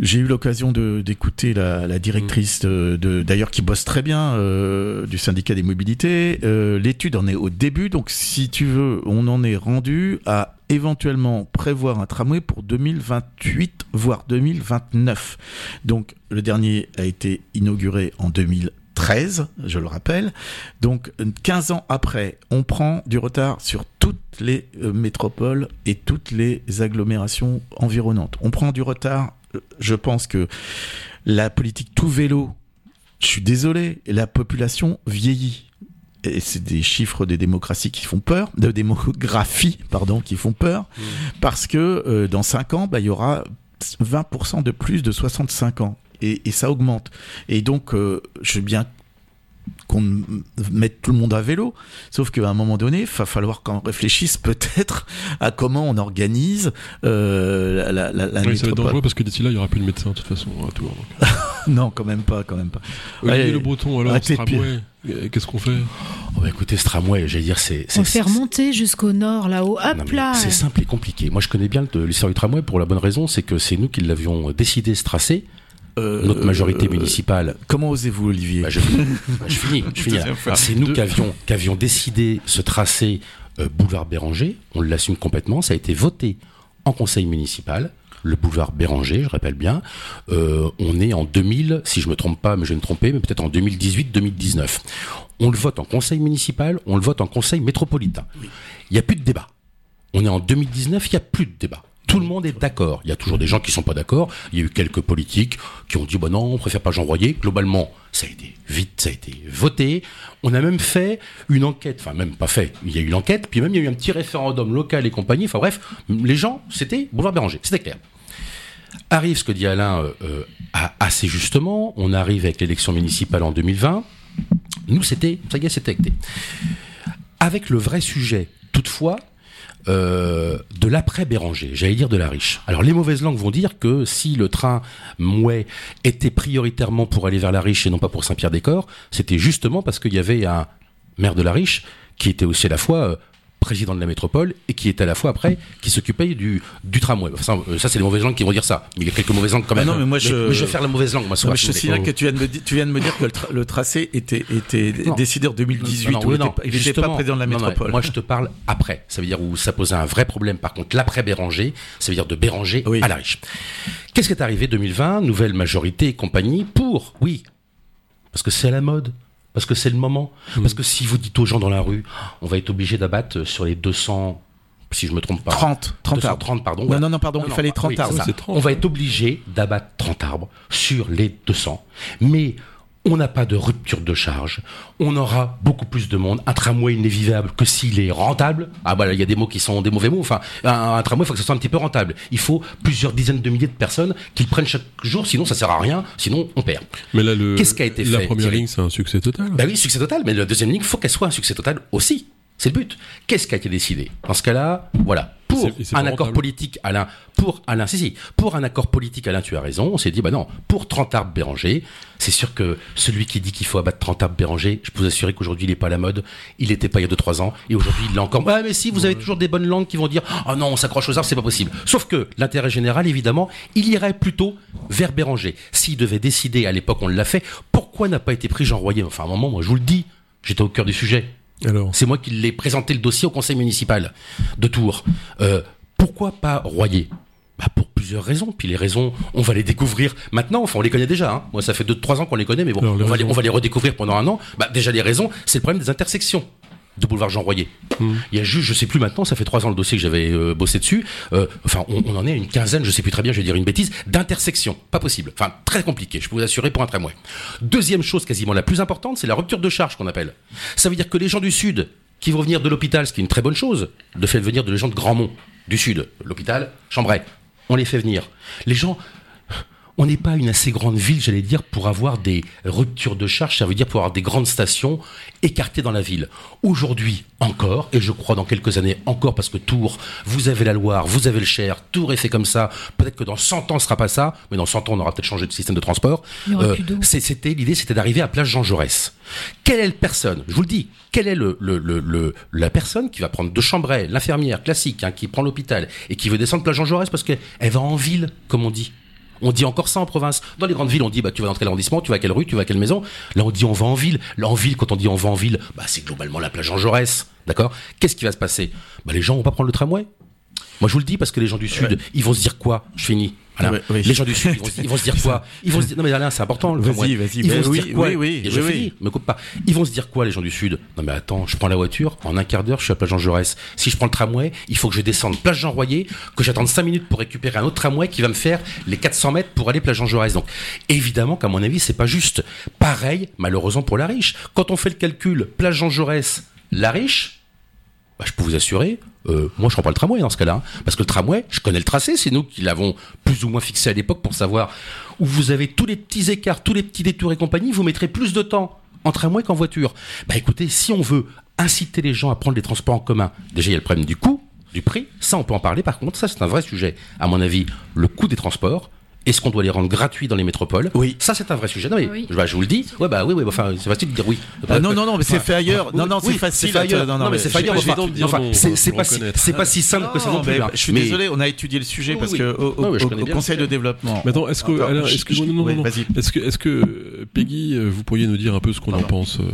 j'ai eu l'occasion d'écouter la, la directrice de, de- d'ailleurs qui bosse très bien euh, du syndicat des mobilités. Euh, L'étude en est au début, donc si tu veux, on en est rendu à éventuellement prévoir un tramway pour 2028 voire 2029. Donc le dernier a été inauguré en 2013, je le rappelle. Donc 15 ans après, on prend du retard sur toutes les euh, métropoles et toutes les agglomérations environnantes. On prend du retard je pense que la politique tout vélo, je suis désolé, la population vieillit. Et c'est des chiffres des démocraties qui font peur, de démographie, pardon, qui font peur, parce que euh, dans 5 ans, bah, il y aura 20% de plus de 65 ans. Et, et ça augmente. Et donc, euh, je veux bien qu'on mette tout le monde à vélo. Sauf qu'à un moment donné, il va falloir qu'on réfléchisse peut-être à comment on organise euh, la, la, la, la Oui, ça va être métropole. dangereux parce que d'ici là, il n'y aura plus de médecin de toute façon à Tours. donc. Non, quand même pas, quand même pas. Olivier Allez, Le Breton, alors, tramway, euh, qu'est-ce qu'on fait? Oh, bah, écoutez, ce tramway, j'allais dire, c'est. On fait remonter jusqu'au nord, là-haut. Hop là C'est simple et compliqué. Moi, je connais bien le- l'histoire du tramway pour la bonne raison, c'est que c'est nous qui l'avions décidé ce tracé, Euh, notre majorité euh, municipale. Comment osez-vous, Olivier Bah, je, bah, je finis. Je fois. C'est nous qui avions, qui avions décidé ce tracé euh, boulevard Béranger. On l'assume complètement. Ça a été voté en conseil municipal. Le boulevard Béranger, je rappelle bien. Euh, on est en 2000, si je me trompe pas, mais je vais me tromper, mais peut-être en 2018-2019. On le vote en conseil municipal, on le vote en conseil métropolitain. Il n'y a plus de débat. On est en 2019, il n'y a plus de débat. Tout le monde est d'accord. Il y a toujours des gens qui sont pas d'accord. Il y a eu quelques politiques qui ont dit bah non, on préfère pas Jean Royer. Globalement, ça a été vite, ça a été voté. On a même fait une enquête, enfin même pas fait. Il y a eu l'enquête, puis même il y a eu un petit référendum local et compagnie. Enfin bref, les gens, c'était boulevard Béranger, c'était clair. Arrive ce que dit Alain euh, euh, assez justement. On arrive avec l'élection municipale en 2020. Nous, c'était, ça y est, c'était acté. Avec le vrai sujet, toutefois, euh, de l'après Béranger, j'allais dire de la riche. Alors les mauvaises langues vont dire que si le train Mouet était prioritairement pour aller vers la riche et non pas pour Saint-Pierre-des-Corps, c'était justement parce qu'il y avait un maire de la riche qui était aussi à la fois euh, président de la métropole et qui était à la fois après qui s'occupait du, du tramway. Enfin, euh, ça, c'est les mauvaises langues qui vont dire ça. Mais il y a quelques mauvaises langues quand Ah même. non, mais moi, je- vais faire la mauvaise langue, moi, Non, je te signale que tu viens, de me, di- tu viens de me dire que le, tra- le tracé était, était Non. décidé en 2018. Non, non, où il pas- n'était pas président de la métropole. moi, je te parle après. Ça veut dire où ça posait un vrai problème. Par contre, l'après Béranger, ça veut dire de Béranger Oui. à la riche. Qu'est-ce qui est arrivé 2020 Nouvelle majorité et compagnie pour, oui, parce que c'est à la mode. Parce que c'est le moment. Parce que si vous dites aux gens dans la rue, on va être obligé d'abattre sur les 200, si je me trompe pas. 30, 30 arbres. 230, pardon. Non, voilà. non, non, pardon, il fallait 30 oui, arbres. 30. On va être obligé d'abattre 30 arbres sur les 200. Mais on n'a pas de rupture de charge. On aura beaucoup plus de monde. Un tramway, il n'est vivable que s'il est rentable. Ah bah là, il y a des mots qui sont des mauvais mots. Enfin, un, un tramway, il faut que ça soit un petit peu rentable. Il faut plusieurs dizaines de milliers de personnes qui le prennent chaque jour. Sinon, ça sert à rien. Sinon, on perd. Mais là, le, Qu'est-ce qui a été la fait, première ligne, c'est un succès total. Bah oui, succès total, mais la deuxième ligne, il faut qu'elle soit un succès total aussi. C'est le but. Qu'est-ce qui a été décidé? Dans ce cas-là, voilà. Pour un accord rentable. politique, Alain, pour Alain, si, si, pour un accord politique, Alain, tu as raison, on s'est dit, bah non, pour 30 arbres Béranger, c'est sûr que celui qui dit qu'il faut abattre 30 arbres Béranger, je peux vous assurer qu'aujourd'hui, il n'est pas à la mode, il n'était pas il y a 2-3 ans, et aujourd'hui, il l'a encore. Ah, mais si, vous avez toujours des bonnes langues qui vont dire, oh non, on s'accroche aux arbres, c'est pas possible. Sauf que l'intérêt général, évidemment, il irait plutôt vers Béranger. S'il devait décider, à l'époque, on l'a fait, pourquoi n'a pas été pris Jean Royer? Enfin, à un moment, moi, je vous le dis, j'étais au cœur du sujet. Alors, C'est moi qui l'ai présenté le dossier au conseil municipal de Tours. Euh, pourquoi pas Royer? Bah pour plusieurs raisons. Puis les raisons, on va les découvrir maintenant. Enfin, on les connaît déjà. Hein. Moi, ça fait 2-3 ans qu'on les connaît, mais bon, Alors, les on, va les, raisons. on va les redécouvrir pendant un an. Bah, déjà, les raisons, c'est le problème des intersections de boulevard Jean Royer. Il y a juste, je sais plus maintenant, ça fait trois ans le dossier que j'avais euh, bossé dessus. Euh, enfin, on, en est une quinzaine, je sais plus très bien, je vais dire une bêtise, d'intersections. Pas possible. Enfin, très compliqué, je peux vous assurer pour un tramway. Deuxième chose, quasiment la plus importante, c'est la rupture de charge qu'on appelle. Ça veut dire que les gens du Sud qui vont venir de l'hôpital, ce qui est une très bonne chose, de fait venir de les gens de Grandmont, du Sud, l'hôpital, Chambray, on les fait venir. Les gens, on n'est pas une assez grande ville, j'allais dire, pour avoir des ruptures de charge, ça veut dire pour avoir des grandes stations écartées dans la ville. Aujourd'hui encore, et je crois dans quelques années encore, parce que Tours, vous avez la Loire, vous avez le Cher, Tours est fait comme ça, peut-être que dans 100 ans ce sera pas ça, mais dans 100 ans on aura peut-être changé de système de transport. C'est- c'était l'idée, c'était d'arriver à Place Jean Jaurès. Quelle est la personne Je vous le dis. Quelle est le, le- le- le- la personne qui va prendre de Chambray, l'infirmière classique, hein, qui prend l'hôpital et qui veut descendre Place Jean Jaurès parce qu'elle elle va en ville, comme on dit. On dit encore ça en province. Dans les grandes villes, on dit bah tu vas dans quel arrondissement, tu vas à quelle rue, tu vas à quelle maison. Là, on dit on va en ville. Là, en ville, quand on dit on va en ville, bah c'est globalement la plage Jean Jaurès, d'accord? Qu'est-ce qui va se passer? Bah les gens vont pas prendre le tramway. Moi, je vous le dis parce que les gens du sud, ils vont se dire quoi? Je finis. Alain. Ouais, oui. Les gens du sud, ils vont, se- ils vont se dire quoi? Ils vont se dire non mais Alain, c'est important. Vas-y, vas-y, Ils vont se dire quoi? oui, oui, Et je finis, me coupe pas. Ils vont se dire quoi les gens du sud? Non mais attends, je prends la voiture, en un quart d'heure, je suis à Place Jean Jaurès. Si je prends le tramway, il faut que je descende Place Jean Royer, que j'attende 5 minutes pour récupérer un autre tramway qui va me faire les 400 mètres pour aller Place Jean Jaurès. Donc évidemment qu'à mon avis, c'est pas juste. Pareil, malheureusement pour la riche. Quand on fait le calcul, Place Jean Jaurès, la riche, bah, je peux vous assurer, euh, moi je prends pas le tramway dans ce cas-là, hein. parce que le tramway, je connais le tracé, c'est nous qui l'avons plus ou moins fixé à l'époque pour savoir où vous avez tous les petits écarts, tous les petits détours et compagnie, vous mettrez plus de temps en tramway qu'en voiture. Bah écoutez, si on veut inciter les gens à prendre les transports en commun, déjà il y a le problème du coût, du prix, ça on peut en parler par contre, ça c'est un vrai sujet, à mon avis, le coût des transports. Est-ce qu'on doit les rendre gratuits dans les métropoles Oui. Ça, c'est un vrai sujet. Non, mais Oui. bah, je vous le dis. Ouais, bah oui, oui. Enfin, c'est facile de dire oui. Ah, non, non, non, mais c'est fait ailleurs. Non, non, c'est facile. fait ailleurs. Non, Non, mais c'est fait ailleurs. c'est pas si, c'est pas si simple que ça non plus. mais hein. je suis Mais- désolé, on a étudié le sujet Oui, parce oui. que au, Conseil de développement. Mais attends, est-ce que, est-ce que, je- non, non, ouais, non, vas-y. est-ce que, euh, Peggy, euh, vous pourriez nous dire un peu ce qu'on en pense euh.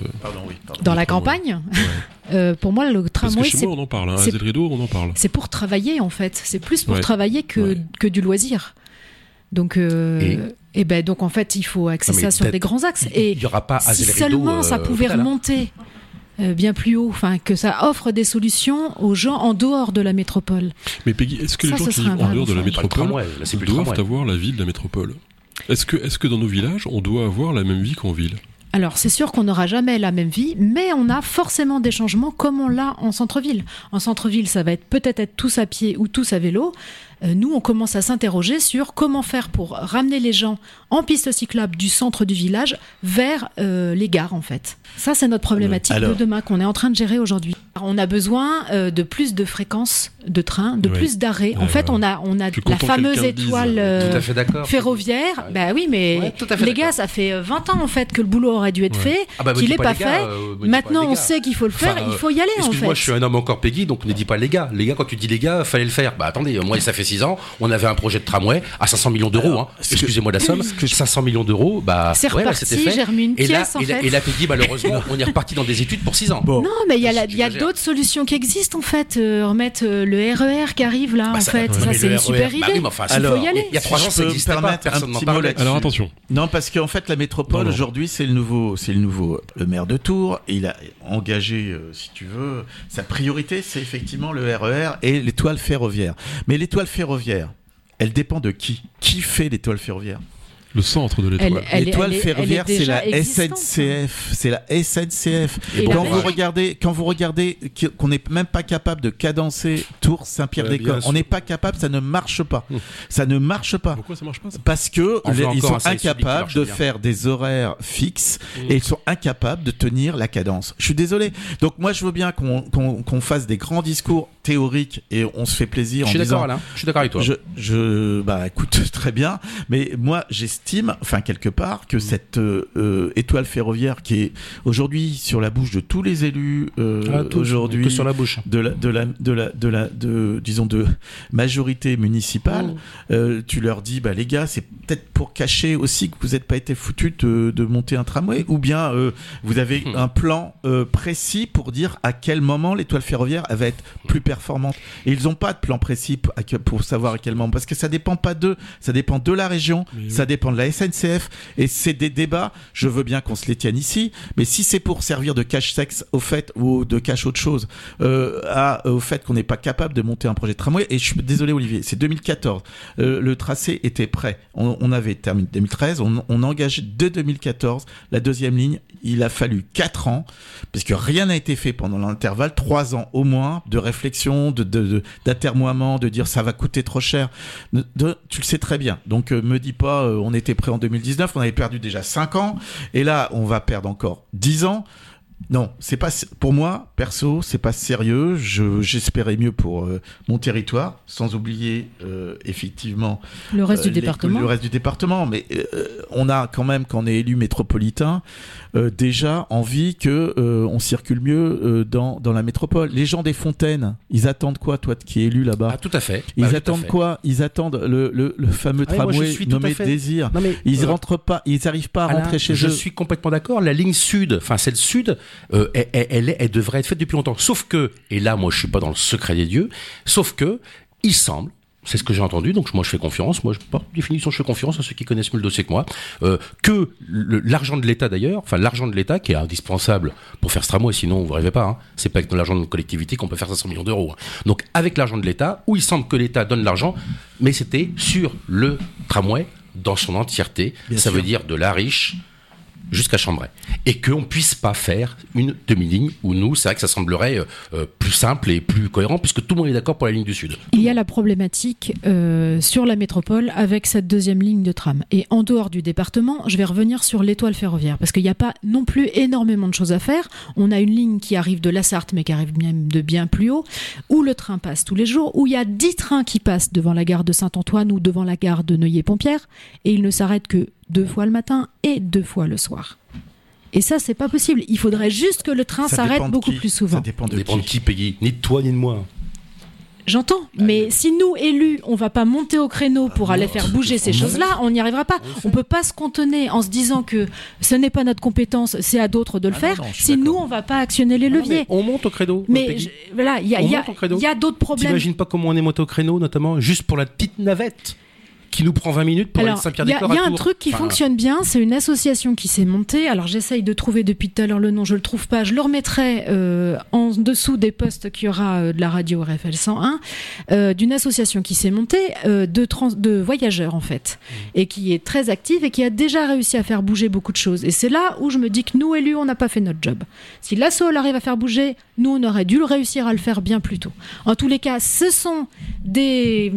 Dans la campagne, euh, pour moi, le tramway, c'est on en parle. Hein. Zéldrido, on en parle. c'est pour travailler en fait. C'est plus pour Ouais. travailler que, Ouais. que du loisir. Donc, euh, et, ben donc en fait, il faut axer ça sur des grands axes. Et Il aura pas si seulement euh, ça pouvait total, hein. remonter euh, bien plus haut, enfin que ça offre des solutions aux gens en dehors de la métropole. Mais Peggy, est-ce que Ça, les gens qui vivent en dehors de la métropole tramway, là, doivent avoir la vie de la métropole Est-ce que, est-ce que dans nos villages, on doit avoir la même vie qu'en ville? Alors c'est sûr qu'on n'aura jamais la même vie, mais on a forcément des changements comme on l'a en centre-ville. En centre-ville, ça va être peut-être être tous à pied ou tous à vélo. Euh, nous, on commence à s'interroger sur comment faire pour ramener les gens en piste cyclable du centre du village vers euh, les gares, en fait. Ça, c'est notre problématique Alors- de demain qu'on est en train de gérer aujourd'hui. On a besoin euh, de plus de fréquences de trains, de Oui. plus d'arrêts. En fait, ouais. on a, on la fameuse étoile euh, Tout à fait d'accord. ferroviaire. Ouais. Bah oui, mais Ouais, les gars, ça fait 20 ans en fait que le boulot aurait dû être Ouais. fait, Ah bah, qu'il n'est pas, fait. euh, Maintenant, on sait qu'il faut le faire, Enfin, il faut y aller en fait. je suis un homme encore Peggy, donc ne dis pas les gars. Les gars, quand tu dis les gars, fallait le faire. Bah attendez, moi ça fait 6 ans, on avait un projet de tramway à 500 millions d'euros. hein. Excusez-moi la somme, 500 millions d'euros, bah C'est ouais, reparti, c'était fait. j'ai remis une et là, pièce, en et là, fait. et malheureusement, on est reparti dans des études pour 6 ans. Bon. Non, mais il y a, d'autres solutions qui existent en fait. Euh, remettre euh, le RER qui arrive là, Bah, en ça- fait. Ça, c'est une super bah idée. oui, il faut y aller. Il y a 3 Je ans, ça n'existait pas, personne n'en parlait. Alors attention. Non, parce qu'en fait, la métropole aujourd'hui, c'est le nouveau, c'est le nouveau le maire de Tours. Il a engagé, euh, si tu veux, sa priorité, c'est effectivement le RER et l'étoile ferroviaire. Mais l'étoile ferroviaire, elle dépend de qui? Qui fait l'étoile ferroviaire Le centre de l'étoile. L'étoile ferroviaire, c'est la SNCF. C'est la SNCF. Et quand la vous regardez, quand vous regardez qu'on n'est même pas capable de cadencer Tours, Ouais, Saint-Pierre-des-Corps, bien sûr. on n'est pas capable, ça ne marche pas. Hum. Ça ne marche pas. Pourquoi ça marche pas ça? Parce que les- ils sont qui incapables de bien. faire des horaires fixes Mm. et ils sont incapables de tenir la cadence. Je suis désolé. Donc moi je veux bien qu'on qu'on- qu'on fasse des grands discours théoriques et on se fait plaisir Je en suis d'accord, disant Alain. Je suis d'accord avec toi. je, je, bah, écoute, très bien. Mais moi, j'estime, enfin, quelque part, que cette euh, euh, étoile ferroviaire qui est aujourd'hui sur la bouche de tous les élus, euh, Ah, aujourd'hui, sur la bouche. de la, de la, de la, de la, de, disons, de majorité municipale, Mm. euh, tu leur dis, bah, les gars, c'est peut-être pour cacher aussi que vous n'êtes pas été foutus de, de monter un tramway, ou bien euh, vous avez Mm. un plan euh, précis pour dire à quel moment l'étoile ferroviaire elle va être plus performante. Et ils n'ont pas de plan précis pour savoir à quel moment, parce que ça dépend pas d'eux, ça dépend de la région, ça dépend de la SNCF, et c'est des débats, je veux bien qu'on se les tienne ici, mais si c'est pour servir de cache-sexe au fait, ou de cache autre chose, euh, au fait qu'on n'est pas capable de monter un projet de tramway, et je suis désolé Olivier, c'est 2014, euh, le tracé était prêt, on, avait terminé 2013, on, on dès 2014 la deuxième ligne, il a fallu 4 ans, parce que rien n'a été fait pendant l'intervalle, 3 ans au moins de réflexion, de, de, de- d'atermoiement, de dire ça va coûter trop cher, tu le sais très bien, donc euh, me dis pas euh, on était prêt en 2019, on avait perdu déjà 5 ans, et là on va perdre encore 10 ans, non, c'est pas pour moi perso, c'est pas sérieux. Je j'espérais mieux pour euh, mon territoire, sans oublier euh, effectivement Le reste euh, du les- département. Le reste du département, mais euh, on a quand même, quand on est élu métropolitain, euh, déjà envie que euh, on circule mieux euh, dans dans la métropole. Les gens des Fontaines, ils attendent quoi, toi qui es élu là-bas? Ah, tout à fait. Ils Bah, attendent fait. quoi? Ils attendent le, le, le fameux Ah moi, je tramway suis nommé Désir. Non, mais, Ils euh, rentrent pas, ils arrivent pas à Alain, rentrer chez je eux. suis complètement d'accord. La ligne sud, enfin celle sud, euh, elle, elle, elle, est- elle devrait être faite depuis longtemps. Sauf que, et là moi je suis pas dans le secret des dieux, sauf que il semble. C'est ce que j'ai entendu, donc moi je fais confiance. Moi, je, par définition, je fais confiance à ceux qui connaissent mieux le dossier que moi. Euh, que l'argent de l'État d'ailleurs, enfin l'argent de l'État qui est indispensable pour faire ce tramway, sinon vous rêvez pas. Hein, c'est pas avec de l'argent de collectivité qu'on peut faire 500 millions d'euros. hein. Donc avec l'argent de l'État, où il semble que l'État donne l'argent, mais c'était sur le tramway dans son entièreté. Bien ça sûr. veut dire de la riche jusqu'à Chambray. Et qu'on puisse pas faire une demi-ligne où nous, c'est vrai que ça semblerait euh, euh, plus simple et plus cohérent puisque tout le monde est d'accord pour la ligne du Sud. Il y a la problématique euh, sur la métropole avec cette deuxième ligne de tram. Et en dehors du département, je vais revenir sur l'étoile ferroviaire, parce qu'il n'y a pas non plus énormément de choses à faire. On a une ligne qui arrive de la Sarthe, mais qui arrive même de bien plus haut, où le train passe tous les jours, où il y a 10 trains qui passent devant la gare de Saint-Antoine ou devant la gare de Neuilly-Pompière, et il ne s'arrête que deux fois le matin et deux fois le soir. Et ça, c'est pas possible. Il faudrait juste que le train s'arrête beaucoup qui. plus Ça souvent. Ça dépend de qui. Peggy Ni de toi, ni de moi. J'entends, mais si nous, élus, on va pas monter au créneau pour aller faire bouger ces choses-là, on n'y arrivera pas. On peut pas se contenir en se disant que ce n'est pas notre compétence, c'est à d'autres de le Ah faire, non, si nous, on va pas actionner les leviers. on monte au credo. Mais je- voilà, y a, il y a d'autres problèmes. T'imagines pas comment on est monté au créneau, notamment juste pour la petite navette qui nous prend 20 minutes pour aller de il y a, Saint-Pierre-des-Corps y a un truc qui Enfin, fonctionne bien, c'est une association qui s'est montée. Alors j'essaye de trouver depuis tout à l'heure le nom, je le trouve pas. Je le remettrai euh, en dessous des postes qu'il y aura euh, de la radio RFL 101, euh, d'une association qui s'est montée de, trans- de voyageurs en fait, et qui est très active et qui a déjà réussi à faire bouger beaucoup de choses. Et c'est là où je me dis que nous élus, on n'a pas fait notre job. Si l'ASSO arrive à faire bouger, nous on aurait dû le réussir à le faire bien plus tôt. En tous les cas, ce sont des,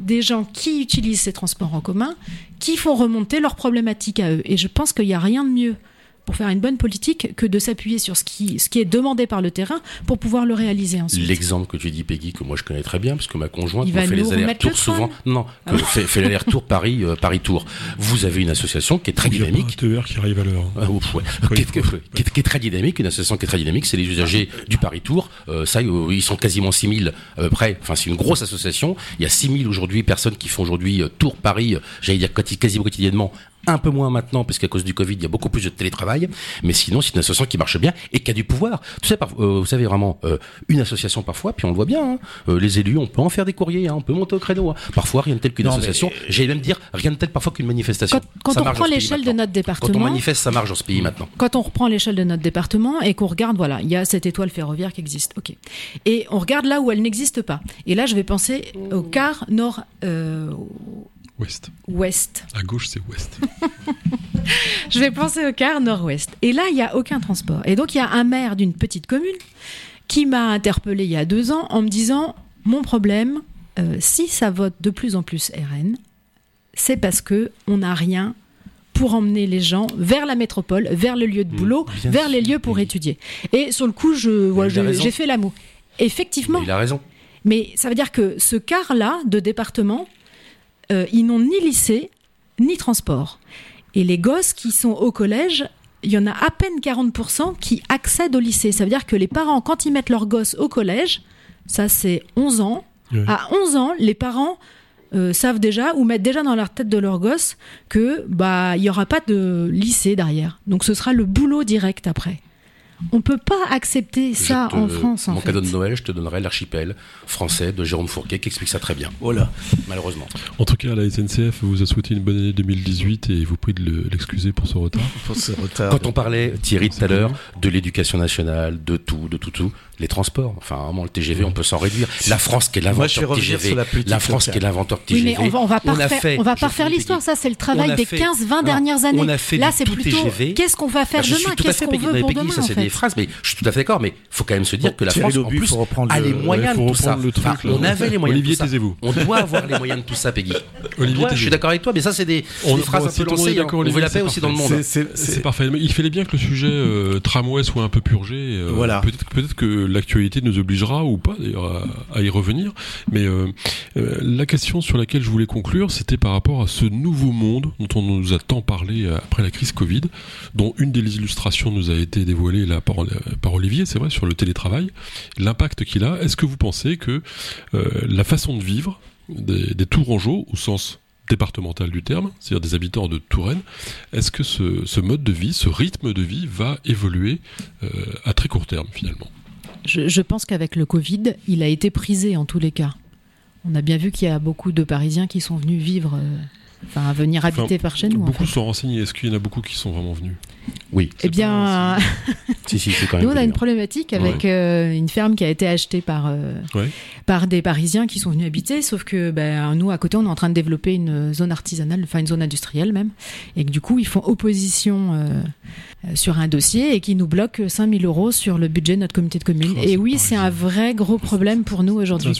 des gens qui utilisent ces transports en commun qui font remonter leurs problématiques à eux. Et je pense qu'il n'y a rien de mieux pour faire une bonne politique que de s'appuyer sur ce qui, ce qui est demandé par le terrain pour pouvoir le réaliser ensuite. L'exemple que tu dis, Peggy, que moi je connais très bien, parce que ma conjointe Il me va fait nous les allers-retours le train souvent. Non, Ah que fait, fait l'aller-retour Paris, euh, Paris-Tour. Vous avez une association qui est très Il y a dynamique. TER qui arrive à l'heure. Ah, ouf, ouais. Qui, est, faut, qui est- qui est très dynamique, une association qui est très dynamique, c'est les usagers du Paris Tour. Euh, ça, euh, ils sont quasiment 6000 à peu près. Enfin, c'est une grosse association. Il y a 6000 aujourd'hui personnes qui font aujourd'hui euh, Tour Paris, j'allais dire quasi- quasiment quotidiennement. Un peu moins maintenant, parce qu'à cause du Covid, il y a beaucoup plus de télétravail. Mais sinon, c'est une association qui marche bien et qui a du pouvoir. Par- euh, vous savez vraiment, euh, une association parfois, puis on le voit bien, hein, euh, les élus, on peut en faire des courriers, hein, on peut monter au créneau. hein. Parfois, rien de tel qu'une mais- association. J'allais même dire, rien de tel parfois qu'une manifestation. Quand, quand Ça on reprend l'échelle de notre Quand on département, manifeste, ça marche dans ce pays maintenant. quand on reprend l'échelle de notre département et qu'on regarde, voilà, il y a cette étoile ferroviaire qui existe, ok. Et on regarde là où elle n'existe pas. Et là, je vais penser au quart nord euh, Ouest. ouest. À gauche, c'est ouest. Je vais penser au quart nord-ouest. Et là, il n'y a aucun transport. Et donc, il y a un maire d'une petite commune qui m'a interpellé il y a deux ans en me disant Mon problème, euh, si ça vote de plus en plus RN, c'est parce que on n'a rien pour emmener les gens vers la métropole, vers le lieu de Mmh, boulot, vers les lieux pour oui. étudier. Et sur le coup, je, ouais, j'ai fait l'amour. Effectivement, Mais il a raison. mais ça veut dire que ce quart-là de département, euh, ils n'ont ni lycée, ni transport. Et les gosses qui sont au collège, il y en a à peine 40% qui accèdent au lycée. Ça veut dire que les parents, quand ils mettent leurs gosses au collège, ça c'est 11 ans, à 11 ans, les parents euh, savent déjà ou mettent déjà dans leur tête de leur gosse que bah il y aura pas de lycée derrière. Donc ce sera le boulot direct après. On peut pas accepter ça te- en France en Mon fait. cadeau de Noël, je te donnerai l'archipel français de Jérôme Fourquet qui explique ça très bien, Voilà. malheureusement. En tout cas, la SNCF vous a souhaité une bonne année 2018 et vous prie de le- l'excuser pour ce retard. Pour ce retard. Quand on parlait, Thierry, tout à l'heure, de l'éducation nationale, de tout, de tout, tout, les transports, enfin, vraiment, le TGV, on peut s'en réduire. La France qui est Moi, je vais l'inventeur TGV, la politique France qui est l'inventeur Oui, TGV. mais on va, on va pas On a refaire, fait- on va pas refaire l'histoire. Ça, c'est le travail des fait- 15-20 Alors, dernières années. on a fait Là, du c'est plutôt TGV. qu'est-ce qu'on va faire demain? Qu'est-ce qu'on veut pour demain en des phrases, mais je suis tout à fait d'accord, mais faut quand même se dire Bon, que la Thierry France, en plus, faut reprendre a le- les moyens faut de tout ça. reprendre le truc, Enfin, là. on avait les moyens Olivier, de tout ça. taisez-vous. On doit avoir les moyens de tout ça, Peggy. Olivier, doit, je suis d'accord avec toi, mais ça c'est des, On- des phrases bon, un peu lancées. hein. On veut la paix aussi dans le monde. C'est- parfait. Il fallait bien que le sujet euh, tramway soit un peu purgé. euh, Voilà. Peut-être que l'actualité nous obligera ou pas d'ailleurs à, à y revenir. Mais euh, euh, la question sur laquelle je voulais conclure, c'était par rapport à ce nouveau monde dont on nous a tant parlé après la crise Covid, dont une des illustrations nous a été dévoilée là par, par Olivier, c'est vrai, sur le télétravail, l'impact qu'il a. Est-ce que vous pensez que euh, la façon de vivre des, des Tourangeaux, au sens départemental du terme, c'est-à-dire des habitants de Touraine, est-ce que ce, ce mode de vie, ce rythme de vie va évoluer euh, à très court terme finalement? Je, je pense qu'avec le Covid, il a été prisé en tous les cas. On a bien vu qu'il y a beaucoup de Parisiens qui sont venus vivre, euh, enfin venir Enfin, habiter par chez nous. en Beaucoup fait. sont renseignés. Est-ce qu'il y en a beaucoup qui sont vraiment venus? Oui. Eh bien, Si, si, c'est quand même. nous on a une hein. problématique avec euh, une ferme qui a été achetée par euh, Ouais. par des Parisiens qui sont venus habiter, sauf que ben, nous à côté on est en train de développer une zone artisanale, enfin une zone industrielle même, et que du coup ils font opposition euh, euh, sur un dossier et qui nous bloquent 5000 euros sur le budget de notre comité de communes. Oh, et oui, c'est un vrai gros problème pour nous aujourd'hui.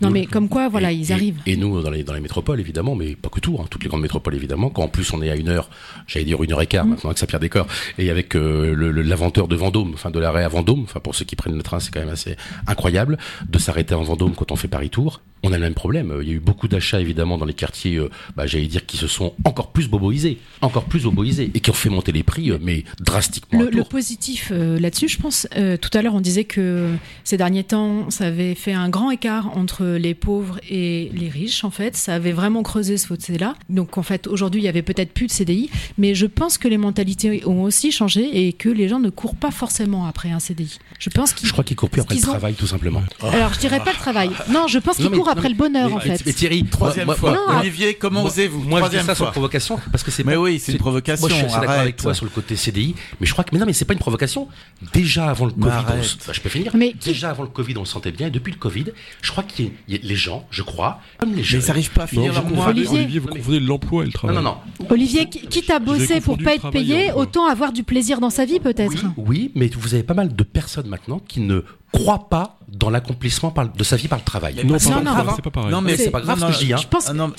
Non mais comme quoi, voilà, Et- ils arrivent. Et nous, dans les, dans les métropoles, évidemment, mais pas que tout, hein, toutes les grandes métropoles, évidemment, quand en plus on est à une heure, j'allais dire une heure et quart Mm. maintenant avec Saint-Pierre-des-Corps, et avec euh, l'aventeur de Vendôme, enfin de l'arrêt à Vendôme, enfin pour ceux qui prennent le train, c'est quand même assez incroyable de s'arrêter en Vendôme quand on fait Paris-Tour. On a le même problème. Il y a eu beaucoup d'achats, évidemment, dans les quartiers, euh, bah, j'allais dire, qui se sont encore plus boboisés, encore plus boboisés, et qui ont fait monter les prix, euh, mais drastiquement Le, positif euh, là-dessus, je pense, euh, tout à l'heure on disait que ces derniers temps, ça avait fait un grand écart entre les pauvres et les riches, en fait. Ça avait vraiment creusé ce fossé-là. Donc en fait, aujourd'hui, il y avait peut-être plus de CDI, mais je pense que les mentalités ont aussi changé et que les gens ne courent pas forcément après un CDI. Je pense qu'ils... Je crois qu'ils courent plus après le ont- travail, tout simplement. Alors je dirais pas le travail. Non, je pense qu'ils courent après mais- le bonheur, mais- en fait. mais Thierry, Troisième moi- fois. Non, Olivier, comment osez-vous Moi, je dis ça sans fois. provocation, parce que c'est Mais pas- oui, c'est une provocation, Moi, je suis assez d'accord avec toi sur le côté CDI, mais je crois que, mais non, mais c'est pas une provocation. Déjà avant le Mais Covid, on enfin, je peux finir. Mais Déjà avant le Covid, on le sentait bien, et depuis le Covid, je crois qu'il y a- il y a les gens, je crois, comme les Mais jeunes. ils n'arrivent pas à Non, finir leur mois. Olivier. Olivier, vous Non, mais- confondez l'emploi et le Non, travail. non, non. Olivier, qui- quitte à bosser pour pas être payé, autant avoir du plaisir dans sa vie, peut-être. Oui, mais vous avez pas mal de personnes maintenant qui ne croit pas dans l'accomplissement par- de sa vie par le travail. Non, c'est pas- pareil. Non, mais c'est pas grave ce que je dis, hein. Non, non,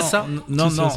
ça. Non, non.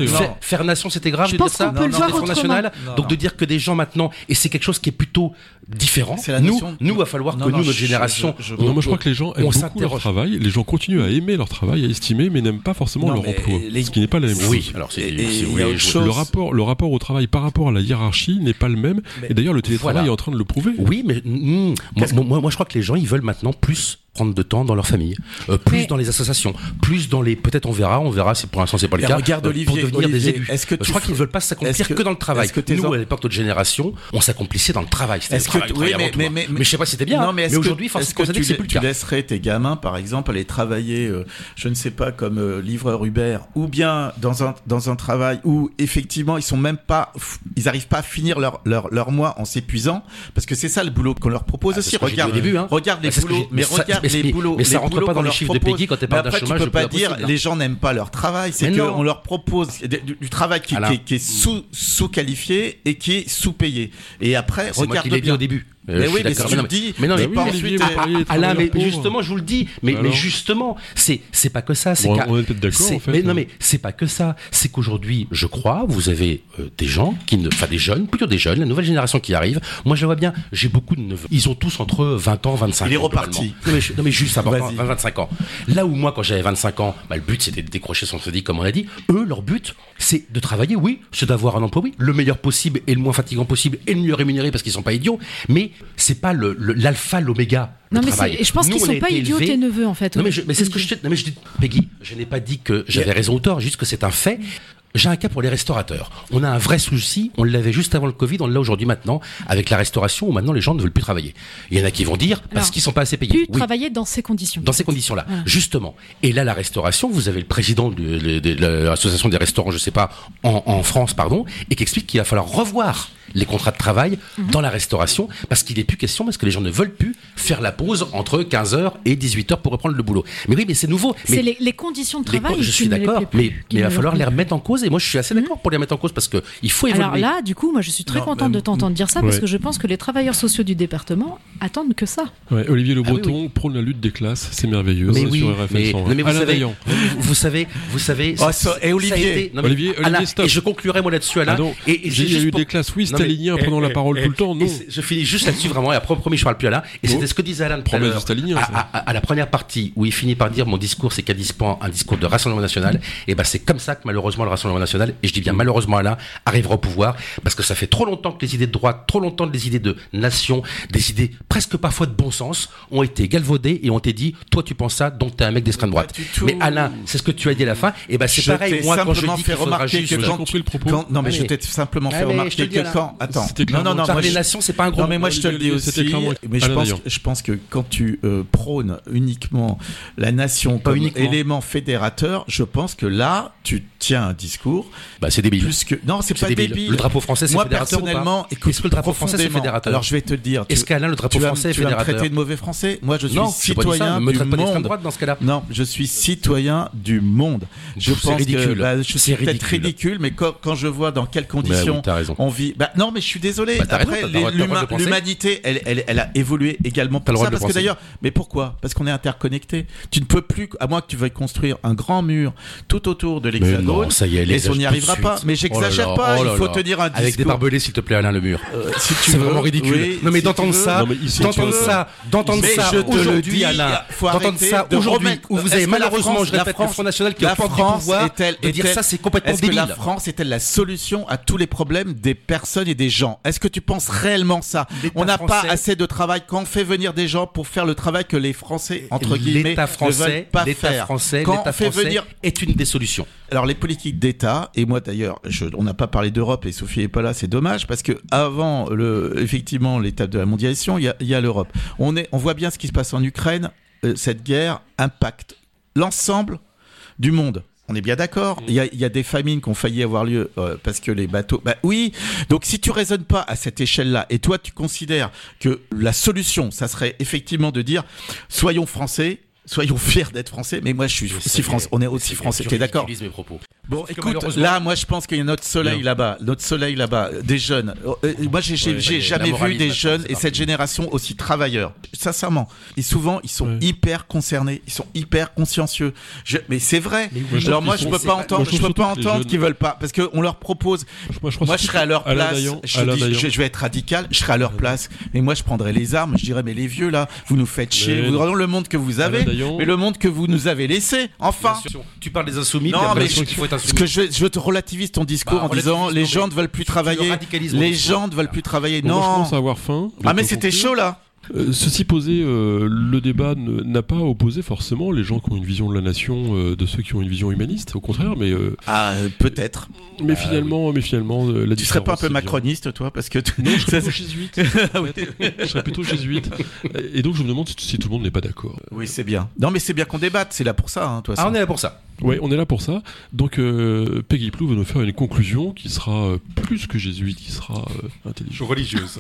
Faire, nation, c'était grave Je pense qu'on peut le voir. National. Donc non. de dire que des gens maintenant, et c'est quelque chose qui est plutôt différent. C'est la Nous, nous, va falloir Non, que non, nous, notre je- génération, je- je- on- Non, moi je crois que les gens aiment on beaucoup leur travail, les gens continuent à aimer leur travail, à estimer, mais n'aiment pas forcément Non, leur emploi. les- Ce qui n'est pas la même Oui, chose. alors c'est oui, chose. Le rapport, le rapport au travail par rapport à la hiérarchie n'est pas le même. Mais et d'ailleurs, le télétravail voilà. est en train de le prouver. Oui, mais mm, moi, que- moi, moi, je crois que les gens, ils veulent maintenant plus prendre de temps dans leur famille, euh, plus Mais- dans les associations, plus dans les. Peut-être on verra, on verra. Si pour l'instant c'est pas le Mais cas. regarde, euh, Olivier, pour devenir des Olivier, élus. est-ce que je tu crois f- qu'ils veulent pas s'accomplir que- que dans le travail. est-ce que tes Nous, en- à l'époque de notre génération, on s'accomplissait dans le travail. C'était Est-ce le travail, tu- oui, mais- mais- mais- mais je sais pas si c'était bien. Non, mais, mais est-ce que- aujourd'hui, est-ce est que tu, c'est plus tu laisserais tes gamins, par exemple, aller travailler, euh, je ne sais pas, comme euh, livreur Uber, ou bien dans un dans un travail où effectivement ils sont même pas, ils arrivent pas à finir leur leur leur mois en s'épuisant, parce que c'est ça le boulot qu'on leur propose Ah, c'est aussi. Regarde, hein. regarde les c'est ce que boulots, mais regarde mais- les boulots, mais ça rentre pas dans qu'on les chiffres de. Peggy quand elle parle d'un après, tu chômage peux pas dire les gens n'aiment pas leur travail, c'est Mais que non. on leur propose du, travail qui, est- qui est sous sous qualifié et qui est sous payé. Et après, regarde qui l'ai dit bien. au début. Mais oui, mais si tu le dis, mais non, mais oui, pas ensuite. Ah, ah, Alain, mais justement, je vous le dis. Mais, mais justement, c'est c'est pas que ça. C'est on est peut-être d'accord, en fait. Mais non, mais c'est pas que ça. C'est qu'aujourd'hui, je crois, vous avez euh, des gens qui ne, enfin des jeunes, plutôt des jeunes, la nouvelle génération qui arrive. Moi, je vois bien. J'ai beaucoup de neveux. Ils ont tous entre 20 ans, 25 Il est ans. reparti. Non mais, je- non, mais juste avant Vas-y. 20, 25 ans. Là où moi, quand j'avais 25 ans, bah, le but c'était de décrocher son CDI, comme on a dit. Eux, leur but, c'est de travailler. Oui, c'est d'avoir un emploi. Oui, le meilleur possible et le moins fatigant possible et le mieux rémunéré parce qu'ils sont pas idiots. Mais c'est pas le- l'alpha, l'oméga. le Non, mais travail. je pense qu'ils a sont pas idiots, élevés- tes neveux, en fait. non mais, je- mais c'est ce que je te- non mais je dis Peggy, je n'ai pas dit que j'avais raison ou tort, juste que c'est un fait. J'ai un cas pour les restaurateurs. On a un vrai souci, on l'avait juste avant le Covid, on l'a aujourd'hui maintenant, avec la restauration où maintenant les gens ne veulent plus travailler. Il y en a qui vont dire parce qu'ils sont pas assez payés. Plus Oui, travailler dans ces conditions. dans ces conditions-là, justement. Et là, la restauration, vous avez le président de, de- de l'association des restaurants, je sais pas, en, en France, pardon, et qui explique qu'il va falloir revoir les contrats de travail Mhm. dans la restauration parce qu'il n'est plus question, parce que les gens ne veulent plus faire la pause entre 15h et 18h pour reprendre le boulot. Mais oui, mais c'est nouveau. Mais C'est les, les conditions de les travail. co- je suis les d'accord, mais, il va falloir les remettre en cause. Et moi, je suis assez d'accord pour les remettre en cause parce que il faut évoluer. Alors là, du coup, moi, je suis très Non, contente de t'entendre dire ça parce que je pense que les travailleurs sociaux du département attendent que ça. Ouais, Olivier Le Ah oui, Breton prône la lutte des classes, c'est merveilleux. mais c'est oui, sur RFM mais, 101. non, mais vous, Alain savez, vous, vous savez, vous savez, Oh, ça- et Olivier. a été- non, mais Olivier, Olivier, Alain, stop. et je conclurai moi là-dessus, Alain. Ah non, et, et j'ai- c'est il y a juste eu des classes, oui, stalinien, prenant la parole tout le temps, non. Je finis juste là-dessus vraiment, et après, promis, je parle plus Alain. Et c'était ce que disait Alain tout à À, à- à la première partie, où il finit par dire mon discours, c'est quasiment un discours de rassemblement national. Et ben, c'est comme ça que malheureusement le rassemblement national, et je dis bien malheureusement Alain, arrivera au pouvoir, parce que ça fait trop longtemps que les idées de droite, trop longtemps que les idées de nation, des idées presque parfois de bon sens, ont été galvaudées et ont été dit, toi tu penses ça, donc t'es un mec d'extrême droite. Mais Alain, c'est ce que tu as dit à la fin. Et ben, c'est pareil, moi quand je simplement dis fait qu'il faudra remarquer juste. quand- compris le propos. quand- non, mais je t'ai simplement fait remarquer que quand. Attends. C'était Non, non, non. Moi, je- nation, c'est pas un gros Non mais moi je te le dis aussi, mais je Alain pense, je pense que quand tu euh, prônes uniquement la nation comme élément fédérateur, je pense que là tu tiens un discours Bah, c'est débile. plus que non c'est pas débile. débile. Le drapeau français, c'est Moi fédérateur pas personnellement, écoute, Est-ce que le drapeau français, c'est fédérateur Alors je vais te le dire. Est-ce qu'Alain, le drapeau français est tu vas me fédérateur traiter de mauvais français Moi je suis citoyen du monde. droite dans ce cas-là. Non, je suis citoyen du monde. Je pense ridicule. que bah, je C'est suis peut-être ridicule. ridicule, mais quand, quand je vois dans quelles Bah oui, conditions on vit, bah non, mais je suis désolé. Bah, Après, l'humanité, elle, elle, elle a évolué également pour ça, parce que d'ailleurs, mais pourquoi? Parce qu'on est interconnecté. Tu ne peux plus, à moins que tu veuilles construire un grand mur tout autour de l'hexagone. ça y est, et on n'y arrivera pas. Mais Oh j'exagère là pas. oh il faut tenir un discours. Avec des barbelés, s'il te plaît, Alain, le mur. Euh, si C'est vraiment ridicule. oui, non mais si d'entendre ça, d'entendre ça, d'entendre ça aujourd'hui, Alain, d'entendre ça aujourd'hui, où vous avez malheureusement, je répète, le Front National qui au porte du pouvoir, de dire ça, c'est complètement que la débile. France est-elle la solution à tous les problèmes des personnes et des gens Est-ce que tu penses réellement ça On n'a pas assez de travail quand on fait venir des gens pour faire le travail que les Français entre guillemets L'État ne veulent pas faire. français, quand on fait français venir est une des solutions. alors les politiques d'État et moi d'ailleurs, on n'a pas parlé d'Europe et Sophie est pas là, c'est dommage parce que avant le effectivement l'étape de la mondialisation, il y a, l'Europe. On est, on voit bien ce qui se passe en Ukraine. euh, cette guerre impacte l'ensemble du monde. On est bien d'accord. Il y a, il y a des famines qui ont failli avoir lieu euh, parce que les bateaux. Bah oui. Donc si tu raisonnes pas à cette échelle-là et toi tu considères que la solution, ça serait effectivement de dire soyons français, soyons fiers d'être français. Mais moi je suis aussi français. On est aussi français. Tu T'es d'accord. Bon, que écoute, malheureusement- là, moi, je pense qu'il y a notre soleil là-bas, notre soleil là-bas, des jeunes. Euh, euh, moi, j'ai j'ai- Ouais, j'ai ouais, jamais la vu des jeunes et cette génération aussi travailleurs. Sincèrement, et souvent, ils sont Ouais. hyper concernés, ils sont hyper consciencieux. Je- mais c'est vrai. Mais oui, Alors moi, je peux pas entendre, je peux pas que entendre qu'ils veulent pas, parce qu'on leur propose. Moi, je, pense Moi, je serais à leur place. Je, Alain dis- Dayan. je- je vais être radical. Je serais à leur place. Mais moi, je prendrais les armes. Je dirais, mais les vieux là, vous nous faites chier. Vous regardez le monde que vous avez, mais le monde que vous nous avez laissé. Enfin. Tu parles des insoumis, Non, mais insoumis. que je, je te relativise ton discours Bah, en disant les gens ne veulent plus le travailler. Les gens ne veulent plus travailler. Bon, moi, je non. commence à avoir faim. Ah mais c'était chaud là. Euh, ceci posé, euh, le débat n'a pas opposé forcément les gens qui ont une vision de la nation euh, de ceux qui ont une vision humaniste, au contraire, mais, euh, Ah peut-être. mais finalement, mais finalement, la Tu serais pas un peu macroniste toi parce que tu- Non, je serais plutôt jésuite. je serais plutôt jésuite. Et donc, je me demande si, si tout le monde n'est pas d'accord. Oui c'est bien. Non mais c'est bien qu'on débatte. C'est là pour ça. Hein, toute Ah, on est là pour ça. Ouais, on est là pour ça. Donc, euh, Peggy Plou va nous faire une conclusion qui sera plus que jésuite, qui sera euh, intelligente. Religieuse.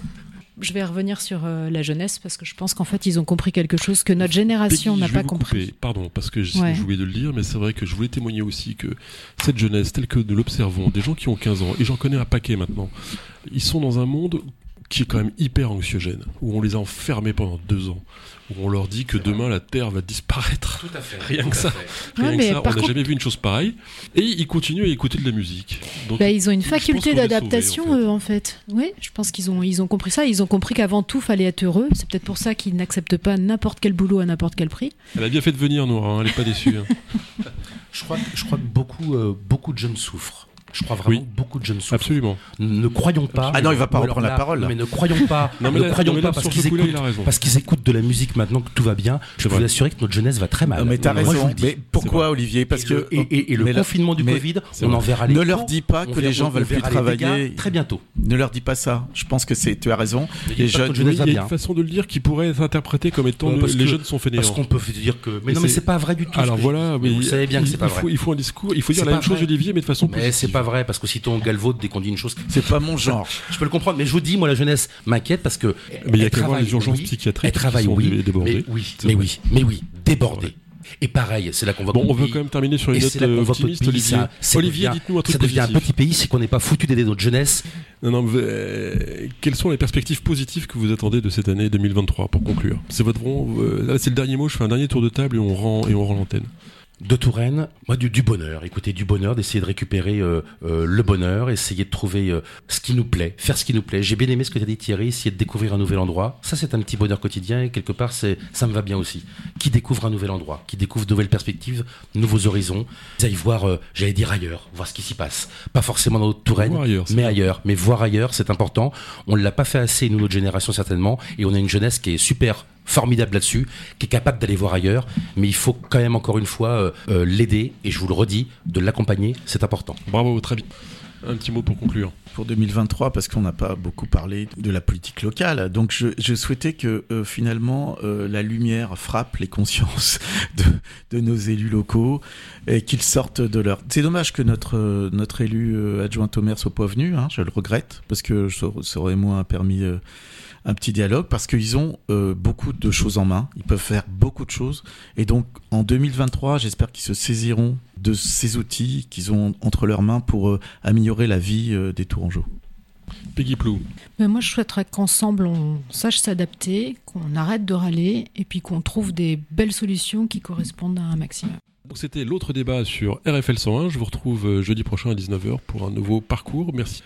Je vais revenir sur euh, la jeunesse parce que je pense qu'en fait ils ont compris quelque chose que notre génération n'a je pas compris. couper. Pardon, parce que j'ai Ouais. oublié de le dire, mais c'est vrai que je voulais témoigner aussi que cette jeunesse, telle que nous l'observons, des gens qui ont 15 ans, et j'en connais un paquet maintenant, ils sont dans un monde qui est quand même hyper anxiogène, où on les a enfermés pendant deux ans, où on leur dit que demain la Terre va disparaître. Tout à fait. Rien tout que ça. fait. Rien Ouais, que ça, on n'a contre- jamais vu une chose pareille. Et ils continuent à écouter de la musique. Donc, Bah, ils ont une faculté d'adaptation, en fait. eux, en fait. Oui, je pense qu'ils ont, ils ont compris ça. Ils ont compris qu'avant tout, fallait être heureux. C'est peut-être pour ça qu'ils n'acceptent pas n'importe quel boulot à n'importe quel prix. Elle a bien fait de venir, Nora, hein, elle n'est pas déçue. hein. Je crois, je crois que beaucoup, euh, beaucoup de jeunes souffrent. Je crois vraiment Oui. beaucoup de jeunes souffrent. Absolument. Ne croyons pas. Ah non, il va pas reprendre la parole, là. Mais ne croyons pas. Non, mais ne là- croyons non, mais pas parce qu'ils écoutent, qu'ils écoutent de la musique maintenant que tout va bien. Je peux vous assurer que notre jeunesse va très mal. Non, mais t'as raison. Mais pourquoi. Olivier Parce et que le, et, et- et le mais là- confinement du Covid, on en verra ne les leur taux, dis pas que les gens veulent plus travailler. très bientôt. Ne leur dis pas ça. Je pense que c'est. Tu as raison. Ne Les jeunes- il y a une façon de le dire qui pourrait être interprétée comme étant les jeunes sont fainéants. Parce qu'on peut dire que. Mais non, mais c'est- pas vrai du tout. Alors voilà, vous savez bien que il- c'est pas vrai. il faut un discours, il faut dire la même chose. Olivier, mais de façon Mais c'est pas vrai parce qu'aussitôt on galvaude dès qu'on dit une chose. C'est pas mon genre. Je peux le comprendre, mais je vous dis, moi, la jeunesse m'inquiète parce que. Mais il y a qu'à voir les urgences oui, psychiatriques Elle qui sont oui. dé- débordées. Mais oui, mais oui, mais oui, débordée. vrai. Et pareil, c'est là qu'on voit Bon, que on veut quand même terminer sur une note euh, que optimiste, Olivier. ça- Olivier, dites-nous un truc Ça devient un petit pays, c'est qu'on n'est pas foutu d'aider notre jeunesse. Non, non, mais, euh, quelles sont les perspectives positives que vous attendez de cette année 2023 pour conclure? C'est votre euh, là, c'est le dernier mot. Je fais un dernier tour de table et on rend et on rend l'antenne. De Touraine, moi du, du bonheur, écoutez, du bonheur, d'essayer de récupérer euh, euh, le bonheur, essayer de trouver euh, ce qui nous plaît, faire ce qui nous plaît. J'ai bien aimé ce que tu as dit Thierry, essayer de découvrir un nouvel endroit. Ça c'est un petit bonheur quotidien et quelque part c'est ça me va bien aussi. Qui découvre un nouvel endroit, qui découvre de nouvelles perspectives, nouveaux horizons, ils aillent voir, euh, j'allais dire ailleurs, voir ce qui s'y passe. Pas forcément dans notre Touraine, ailleurs, mais ailleurs. Mais voir ailleurs, c'est important. On ne l'a pas fait assez, nous, notre génération certainement, et on a une jeunesse qui est super formidable là-dessus, qui est capable d'aller voir ailleurs, mais il faut quand même encore une fois euh, euh, l'aider, et je vous le redis, de l'accompagner, c'est important. Bravo, très bien. Un petit mot pour conclure. pour 2023 parce qu'on n'a pas beaucoup parlé de la politique locale. Donc je, je souhaitais que euh, finalement euh, la lumière frappe les consciences de, de nos élus locaux et qu'ils sortent de leur. C'est dommage que notre euh, notre élu euh, adjoint au maire soit pas venu. Hein, je le regrette parce que ça, ça aurait moins permis. Un petit dialogue parce qu'ils ont euh, beaucoup de choses en main, ils peuvent faire beaucoup de choses et donc en 2023 j'espère qu'ils se saisiront de ces outils qu'ils ont entre leurs mains pour euh, améliorer la vie euh, des Tourangeaux. Peggy Plou. Mais moi, je souhaiterais qu'ensemble, on sache s'adapter, qu'on arrête de râler et puis qu'on trouve des belles solutions qui correspondent à un maximum. Donc c'était l'autre débat sur RFL 101. Je vous retrouve jeudi prochain à 19h pour un nouveau parcours. Merci.